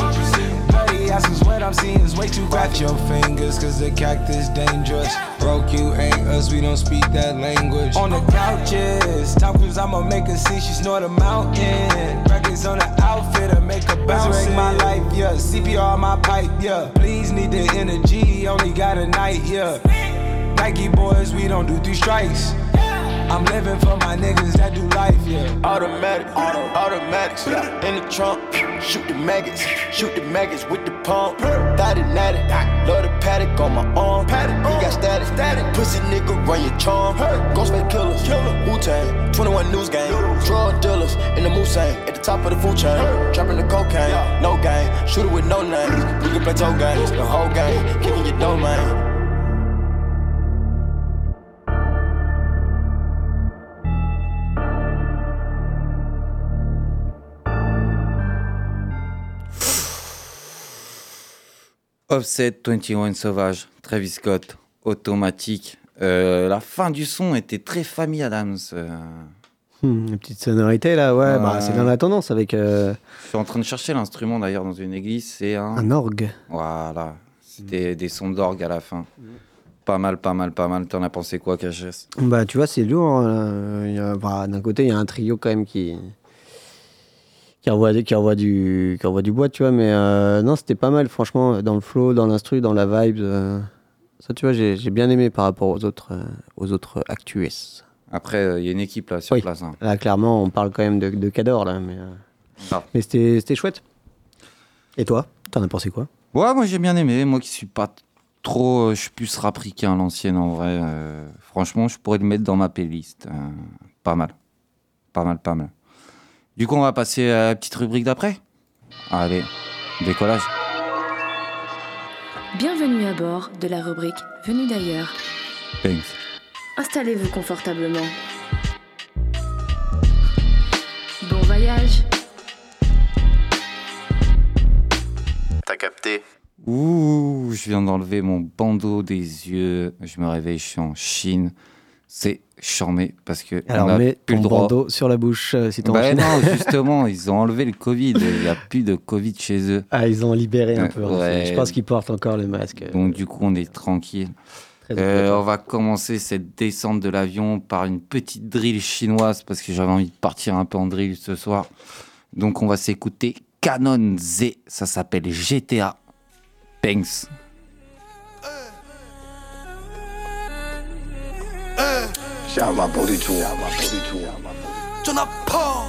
S20: Petty asses, what I'm seeing is way too graphic. your fingers, cause the cactus dangerous. Broke you ain't us, we don't speak that language. On the couches, Tom Cruise, I'ma make a scene, she snort a mountain. Records on the outfit, I make a bounce. Resurrect my life, yeah. CPR on my pipe, yeah. Please need the energy, only got a night, yeah. Nike boys, we don't do three strikes. I'm living for my niggas that do life, yeah.
S16: Automatic, auto, automatics in the trunk. Shoot the maggots, shoot the maggots with the pump. Thought it natty, love the paddock on my arm. He got static, static. Pussy nigga run your charm. Ghostface killers, Wu Tang, 21 News Gang. Drug dealers in the Mulsanne, at the top of the food chain. Trapping the cocaine, no game. Shooter with no names. You can play toe games, the whole game. Kicking your dough, man.
S5: Offset 21 Sauvage, Travis Scott, Automatique. Euh, la fin du son était très famille Adams. euh.
S6: Hmm, une petite sonorité là, ouais, bah, c'est dans la tendance avec euh,
S5: Je suis en train de chercher l'instrument d'ailleurs dans une église. C'est un.
S6: un orgue.
S5: Voilà. C'était des sons d'orgue à la fin. Pas mal, pas mal, pas mal. T'en as pensé quoi, KHS
S6: Bah, tu vois, c'est lourd. hein, bah, D'un côté, il y a un trio quand même qui qui envoie, qui envoie, du, qui envoie du bois, tu vois. Mais euh, non, c'était pas mal, franchement, dans le flow, dans l'instru, dans la vibe. euh, ça, tu vois, j'ai j'ai bien aimé par rapport aux autres, euh, aux autres actus.
S5: Après, euh, il y a une équipe là sur
S6: Oui.
S5: place. hein.
S6: Là, clairement, on parle quand même de, de Cador, là. Mais,
S5: Ah.
S6: mais c'était chouette. Et toi, t'en as pensé quoi?
S5: Ouais, moi j'ai bien aimé. Moi qui suis pas trop. Je suis plus rapricain à l'ancienne en vrai. franchement, je pourrais le mettre dans ma playlist. pas mal. Pas mal, pas mal. Du coup, on va passer à la petite rubrique d'après. Allez, décollage.
S1: Bienvenue à bord de la rubrique Venu d'ailleurs.
S5: Thanks.
S1: Installez-vous confortablement. Bon voyage.
S21: T'as capté?
S5: Ouh, je viens d'enlever mon bandeau des yeux. Je me réveille, je suis en Chine. C'est charmé parce que
S6: Alors,
S5: on a
S6: mets
S5: plus
S6: ton
S5: le droit.
S6: bandeau sur la bouche euh, si t'es en
S5: Bah
S6: Chine.
S5: non, justement, ils ont enlevé le Covid. Il n'y a plus de Covid chez eux.
S6: Ah, ils ont libéré un
S5: Euh,
S6: peu. hein,
S5: ouais.
S6: Je pense qu'ils portent encore le masque. euh,
S5: Donc du coup, on est tranquille.
S6: Très
S5: Euh, on va commencer cette descente de l'avion par une petite drill chinoise parce que j'avais envie de partir un peu en drill ce soir. Donc on va s'écouter Canon Z. Ça s'appelle GTA. Thanks.
S22: 下马玻璃珠，下马玻璃珠。
S23: 就那胖。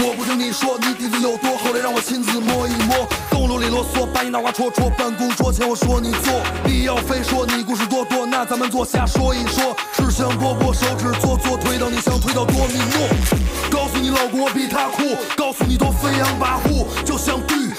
S23: 我不听你说你底子有多厚，来让我亲自摸一摸。动路里啰嗦，把你脑瓜戳戳，办公桌前我说你坐。你要非说你故事多多，那咱们坐下说一说。只想跛跛手指做做，推到你想推到多米诺。告诉你老公我比他酷，告诉你多飞扬跋扈，就像绿，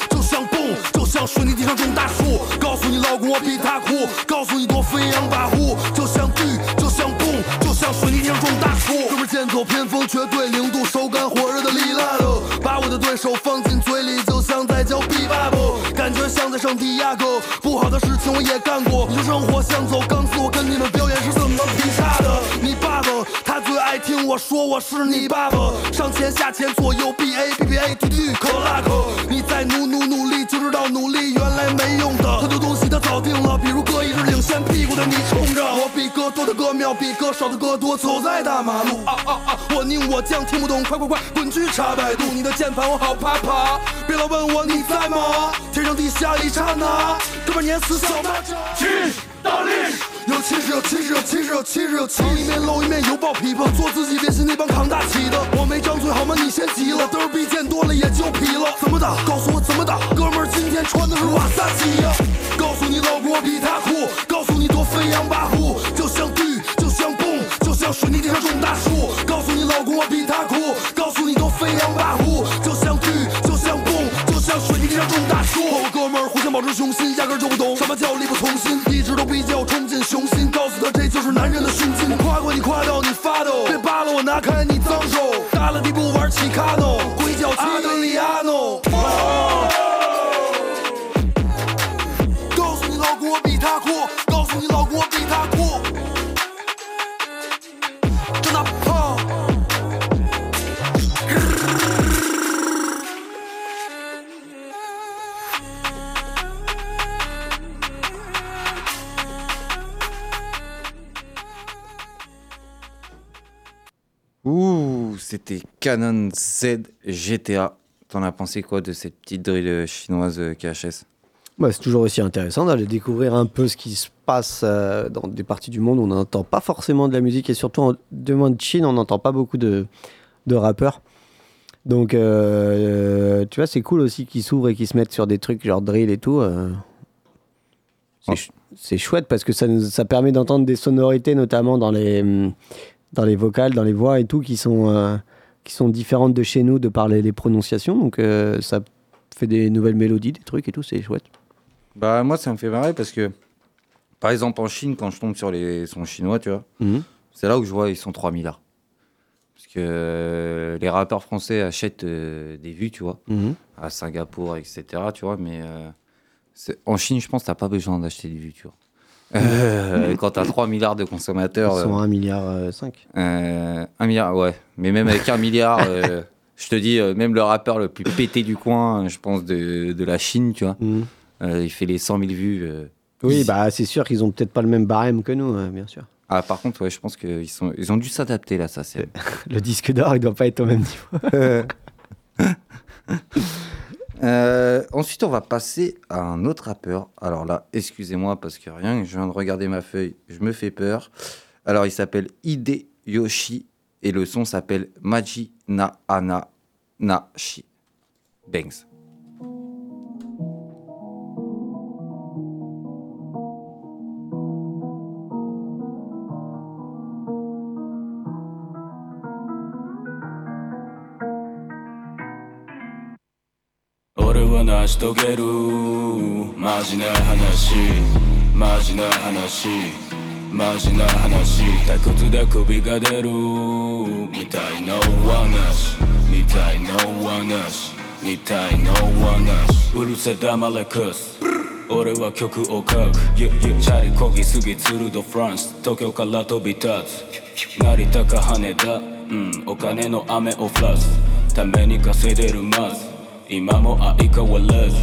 S23: 就像，水泥地上种大树。告诉你老公我比他酷，告诉你多飞扬跋扈，就像绿，就像蹦，就像水泥地上种大树。哥们儿剑走偏锋，绝对零度手感火热的利拉德，把我的对手放进嘴里，就像在嚼比巴布，感觉像在圣地亚哥。不好的事情我也干过，你说生活像走钢丝，我跟你们表演是怎么劈叉的？你爸爸他最爱听我说我是你爸爸，上前下前左右 B A B B A T T 克拉克，你再努努努力原来没用的，很多东西他早定了，比如哥一直领先屁股的你冲着，我比哥多的哥秒比哥少的哥多，走在大马路啊啊啊！我宁我将听不懂，快快快滚去查百度，你的键盘我好怕怕，别老问我你在吗？天上地下一刹那，哥们儿碾死小蚂蚱，气大力。有气势，有气势，有气势，有气势，有气势。一面露一面犹抱琵琶，做自己，别信那帮扛大旗的。我没张嘴好吗？你先急了，嘚儿逼见多了也就皮了。怎么打？告诉我怎么打？哥们儿今天穿的是瓦萨奇呀、告诉你老公我比他酷，告诉你多飞扬跋扈，就像地，就像蹦，就像水泥地上种大树。告诉你老公我比他酷，告诉你多飞扬跋扈，哥们儿互相保持雄心，压根就不懂什么叫力不从心，一直都比较冲劲雄心，告诉他这就是男人的胸襟。我夸过你夸到你发抖，别扒拉我拿开你脏手，大了你不玩起卡诺，
S5: c'était Canon Z GTA. T'en as pensé quoi de cette petite drill chinoise euh, KHS
S6: Ouais, c'est toujours aussi intéressant d'aller découvrir un peu ce qui se passe euh, dans des parties du monde où on n'entend pas forcément de la musique et surtout en demande de Chine, on n'entend pas beaucoup de, de rappeurs. Donc, euh, tu vois, c'est cool aussi qu'ils s'ouvrent et qu'ils se mettent sur des trucs genre drill et tout. euh. C'est ch- C'est chouette parce que ça, nous- ça permet d'entendre des sonorités, notamment dans les, hum, dans les vocales, dans les voix et tout, qui sont, euh, qui sont différentes de chez nous de par les, les prononciations. Donc, euh, ça fait des nouvelles mélodies, des trucs et tout, c'est chouette.
S5: Bah moi ça me fait marrer parce que par exemple en Chine quand je tombe sur les sons chinois tu vois
S6: Mhm.
S5: c'est là où je vois ils sont 3000 là. Parce que euh, les rappeurs français achètent des vues, tu vois,
S6: Mhm.
S5: à Singapour, etc., tu vois, mais en Chine, je pense t'as pas besoin d'acheter des vues, tu vois. Euh, quand t'as 3 milliards de consommateurs.
S6: Ils sont
S5: euh,
S6: 1 milliard euh, 5.
S5: euh, un milliard, ouais. Mais même avec un milliard, euh, je te dis, euh, même le rappeur le plus pété du coin, je pense, de, de la Chine, tu vois, euh, il fait les 100 000 vues. euh,
S6: Oui, bah c'est sûr qu'ils ont peut-être pas le même barème que nous, euh, bien sûr.
S5: Ah, par contre, ouais, je pense qu'ils sont, ils ont dû s'adapter là, ça c'est.
S6: Le disque d'or, il doit pas être au même niveau.
S5: Euh, ensuite, on va passer à un autre rappeur. Alors là, excusez-moi parce que rien, que je viens de regarder ma feuille, je me fais peur. Alors, il s'appelle Ide Yoshi et le son s'appelle Maji Na Ana Nashi. Banks.
S24: 俺成し遂げる。マジな話。マジな話。マジな話。退屈で首が出る。みたいな話みたいな話みたいな話うるせ黙れクス。俺は曲を書く。ゆゆチャリこぎすぎツルドフランス。東京から飛び立つ。成田か羽田。うん。お金の雨を降らす。ために稼いでるまず今も相変わらず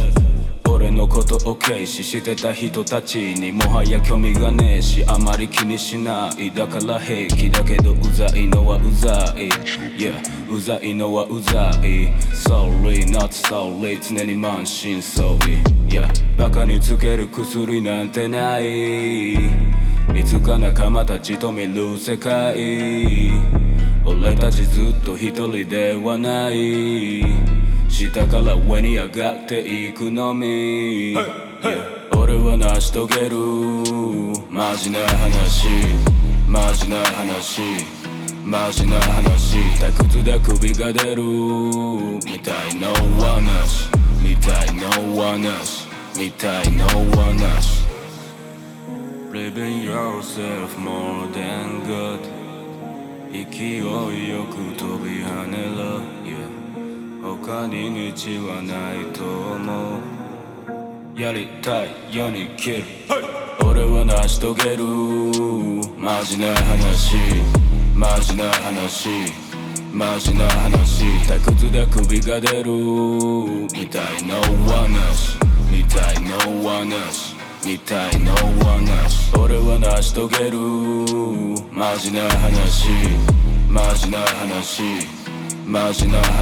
S24: 俺のことを軽視してた人たちにもはや興味がねえしあまり気にしない。だから平気だけどうざいのはうざい。Yeah うざいのはうざい。Sorry not sorry. 常に満身創痍。Yeah バカにつける薬なんてない。いつか仲間たちと見る世界。俺たちずっと一人ではない。下から上に上がっていくのみ、俺は成し遂げる。マジな話。マジな話。マジな話。退屈で首が出る。みたいな話。みたいな話。みたいな話。Living yourself more than good 勢いよく飛び跳ねろ、他に道はないと思う。やりたいように生きる。俺は成し遂げる。マジな話。マジな話。マジな話。退屈で首が出る。みたいな話。みたいな話。みたいな話。俺は成し遂げる。マジな話。マジな話
S5: 마지막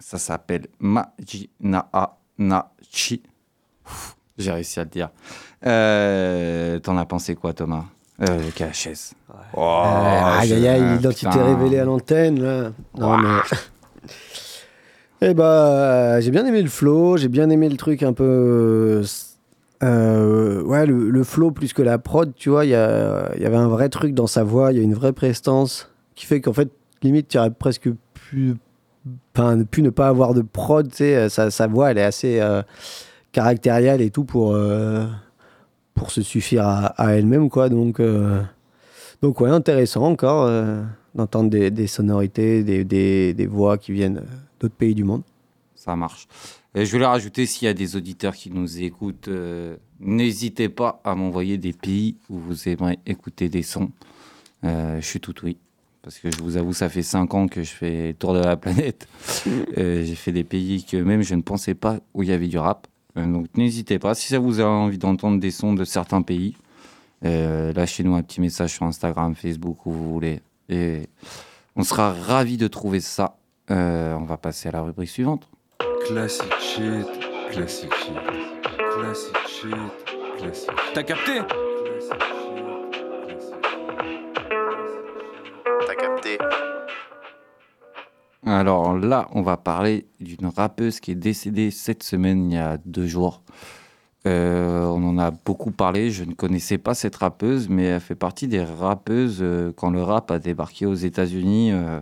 S5: Ça s'appelle Majinaa. Nachi. J'ai réussi à le dire. Euh, T'en as pensé quoi, Thomas? Euh, KHS. Oh,
S6: aïe, aïe, aïe, l'identité révélée à l'antenne, là. Non, mais... Eh bah, j'ai bien aimé le flow, j'ai bien aimé le truc un peu... euh, ouais, le, le flow plus que la prod, tu vois, il y, y avait un vrai truc dans sa voix, il y a une vraie prestance qui fait qu'en fait, limite, tu aurais presque pu, enfin, pu ne pas avoir de prod, sais, sa, voix, elle est assez euh, caractérielle et tout pour, euh, pour se suffire à, elle-même, quoi, donc... euh, donc ouais, intéressant encore euh, d'entendre des, sonorités, des, des- voix qui viennent euh, d'autres pays du monde.
S5: Ça marche. Je voulais rajouter, s'il y a des auditeurs qui nous écoutent, euh, n'hésitez pas à m'envoyer des pays où vous aimeriez écouter des sons. Euh, je suis tout oui. Parce que je vous avoue, ça fait 5 ans que je fais le tour de la planète. Euh, J'ai fait des pays que même je ne pensais pas où il y avait du rap. Euh, donc n'hésitez pas. Si ça vous a envie d'entendre des sons de certains pays, euh, lâchez-nous un petit message sur Instagram, Facebook, où vous voulez. Et on sera ravis de trouver ça. Euh, on va passer à la rubrique suivante.
S25: Classic shit, classic shit, classic shit, classic shit.
S7: T'as capté?
S5: Alors là, on va parler d'une rappeuse qui est décédée cette semaine, il y a deux jours. Euh, on en a beaucoup parlé. Je ne connaissais pas cette rappeuse, mais elle fait partie des rappeuses. Euh, quand le rap a débarqué aux États-Unis, euh,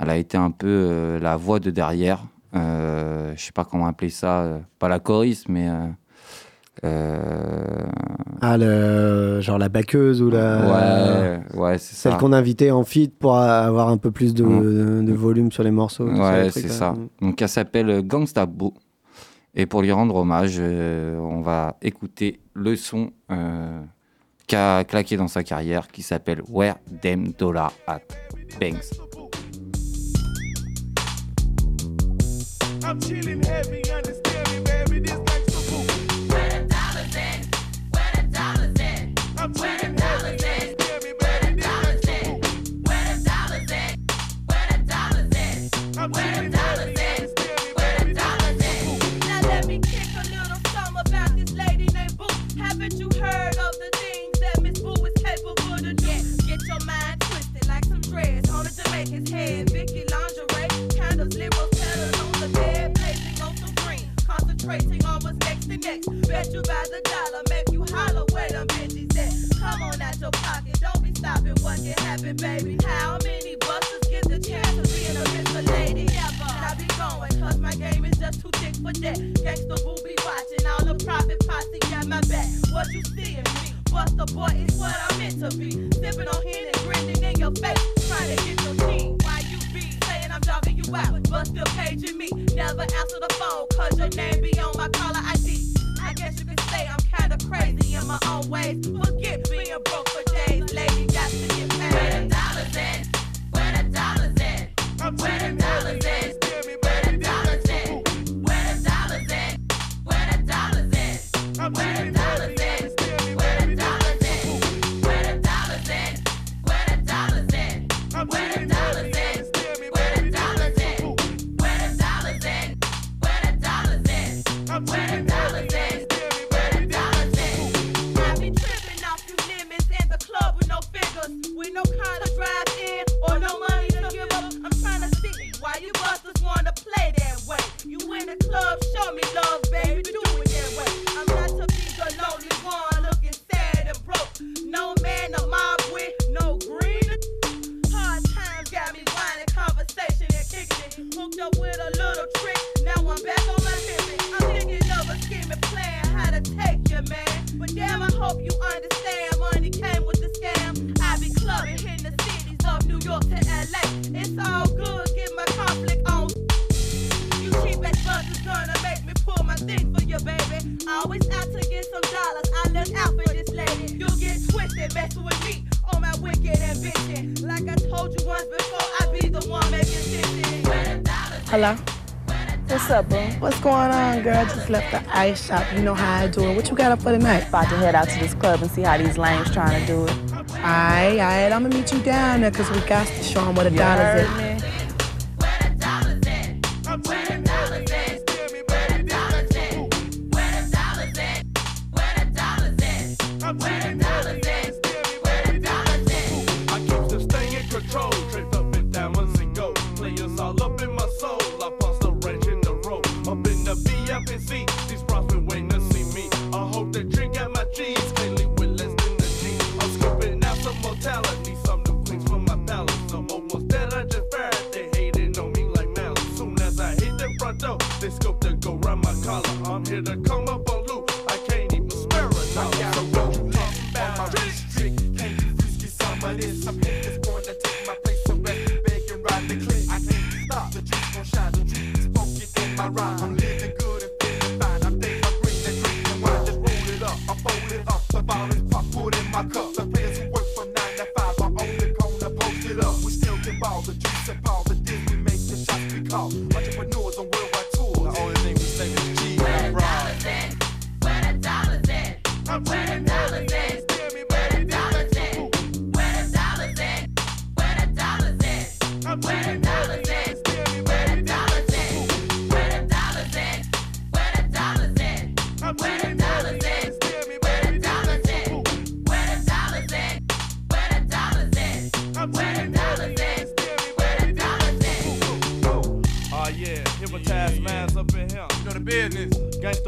S5: elle a été un peu la voix de derrière. je ne sais pas comment appeler ça, pas la choriste, mais euh,
S6: ah, le, genre la baqueuse ou la.
S5: Ouais, c'est ça.
S6: Celle qu'on invitait en feed pour avoir un peu plus de,
S5: mm.
S6: volume sur les morceaux.
S5: Ouais, c'est ça. Mm. Donc elle s'appelle Gangsta Bo. Et pour lui rendre hommage, euh, on va écouter le son euh, qu'a claqué dans sa carrière qui s'appelle Where Them Dollar at Banks.
S26: I'm
S27: Bet you by the dollar, make you holler. Wait a minute, that come on out your pocket. Don't be stopping what can happen, baby. How many busters get the chance of being a Mr. Lady? ever? And I be going, cause my game is just too thick for that. Gangsta will be watching, all the private posse got my back. What you see in me? Buster boy is what I'm meant to be. Sipping on Henny, grinning in your face, trying to get your team. Why you be saying I'm dogging you out, but still paging me? Never answer the phone, cause your name be on my caller ID guess you could say I'm kinda crazy in my own ways. Forget being broke for days, lady. Got to get paid. Where the dollars at? Where the dollars at? Where the dollars at?
S28: Left the ice shop. You know how I do it. What you got up for tonight?
S29: About to head out to this club and see how these lames trying to do it.
S28: All right, all right. I'm going to meet you down there because we got to show them
S26: what a dollar is.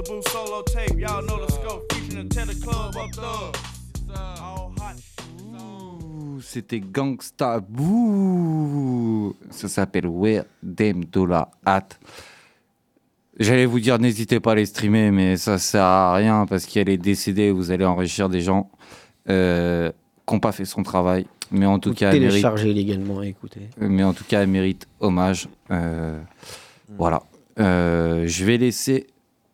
S26: Boo solo tape, y'all know the scope. Featuring the Club up thug. All hot.
S5: Ouh, C'était Gangsta Boo. Ça s'appelle Where Them Dollar At. J'allais vous dire, n'hésitez pas à les streamer, mais ça sert à rien parce qu'elle est décédée. Vous allez enrichir des gens euh, qui n'ont pas fait son travail. Mais en tout
S6: Ou
S5: cas, elle mérite,
S6: télécharger légalement et écouter.
S5: mais en tout cas, elle mérite hommage. Euh, Voilà. Euh, je vais laisser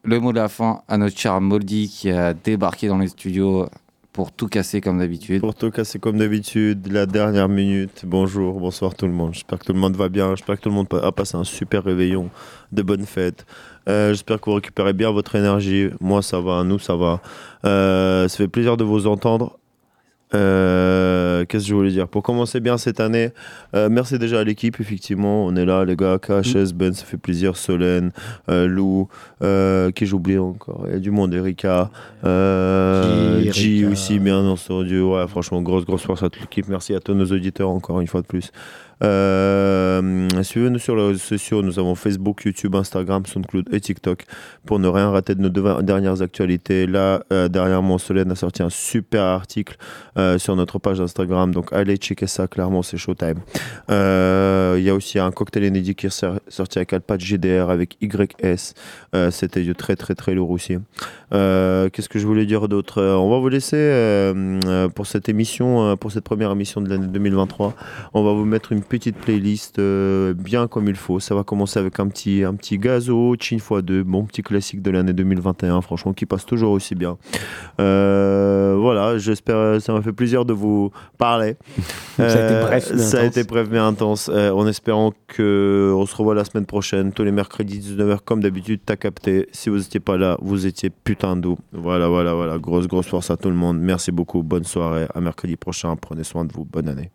S5: le mot de la fin à notre cher Moldy qui a débarqué dans les studios pour tout casser comme d'habitude.
S30: Pour tout casser comme d'habitude, la dernière minute. Bonjour, bonsoir tout le monde. J'espère que tout le monde va bien. J'espère que tout le monde a passé un super réveillon, de bonnes fêtes. Euh, J'espère que vous récupérez bien votre énergie. Moi, ça va. Nous, ça va. Euh, ça fait plaisir de vous entendre. Euh, Qu'est-ce que je voulais dire? Pour commencer bien cette année, euh, merci déjà à l'équipe, effectivement. On est là, les gars. KHS, Ben, ça fait plaisir. Solène, euh, Lou, qui j'ai oublié encore Il y a du monde, Erika.
S6: G,
S30: aussi, bien dans ce audio. Ouais, franchement, grosse, grosse force à toute l'équipe. Merci à tous nos auditeurs, encore une fois de plus. Euh, Suivez-nous sur les réseaux sociaux. Nous avons Facebook, YouTube, Instagram, SoundCloud et TikTok pour ne rien rater de nos dernières actualités. Là, euh, dernièrement, Solène a sorti un super article euh, sur notre page Instagram. Donc, allez checker ça. Clairement, c'est Showtime. Euh, Il y a aussi un cocktail inédit qui est sor- sorti avec Alpha GDR avec YS. Euh, C'était très, très, très lourd aussi. Euh, Qu'est-ce que je voulais dire d'autre? Euh, On va vous laisser euh, pour cette émission, pour cette première émission de l'année 2023. On va vous mettre une petite playlist bien comme il faut. Ça va commencer avec un petit, un petit gazo, Chin x2, bon petit classique de l'année 2021, franchement, qui passe toujours aussi bien. Voilà, j'espère, ça m'a fait plaisir de vous parler.
S6: Ça a été bref, mais
S30: ça a
S6: intense.
S30: été bref mais intense. En espérant que on se revoit la semaine prochaine, tous les mercredis 19h comme d'habitude. T'as Si vous n'étiez pas là, vous étiez putain d'eau. Voilà, voilà, voilà. Grosse, grosse force à tout le monde. Merci beaucoup. Bonne soirée. À mercredi prochain. Prenez soin de vous. Bonne année.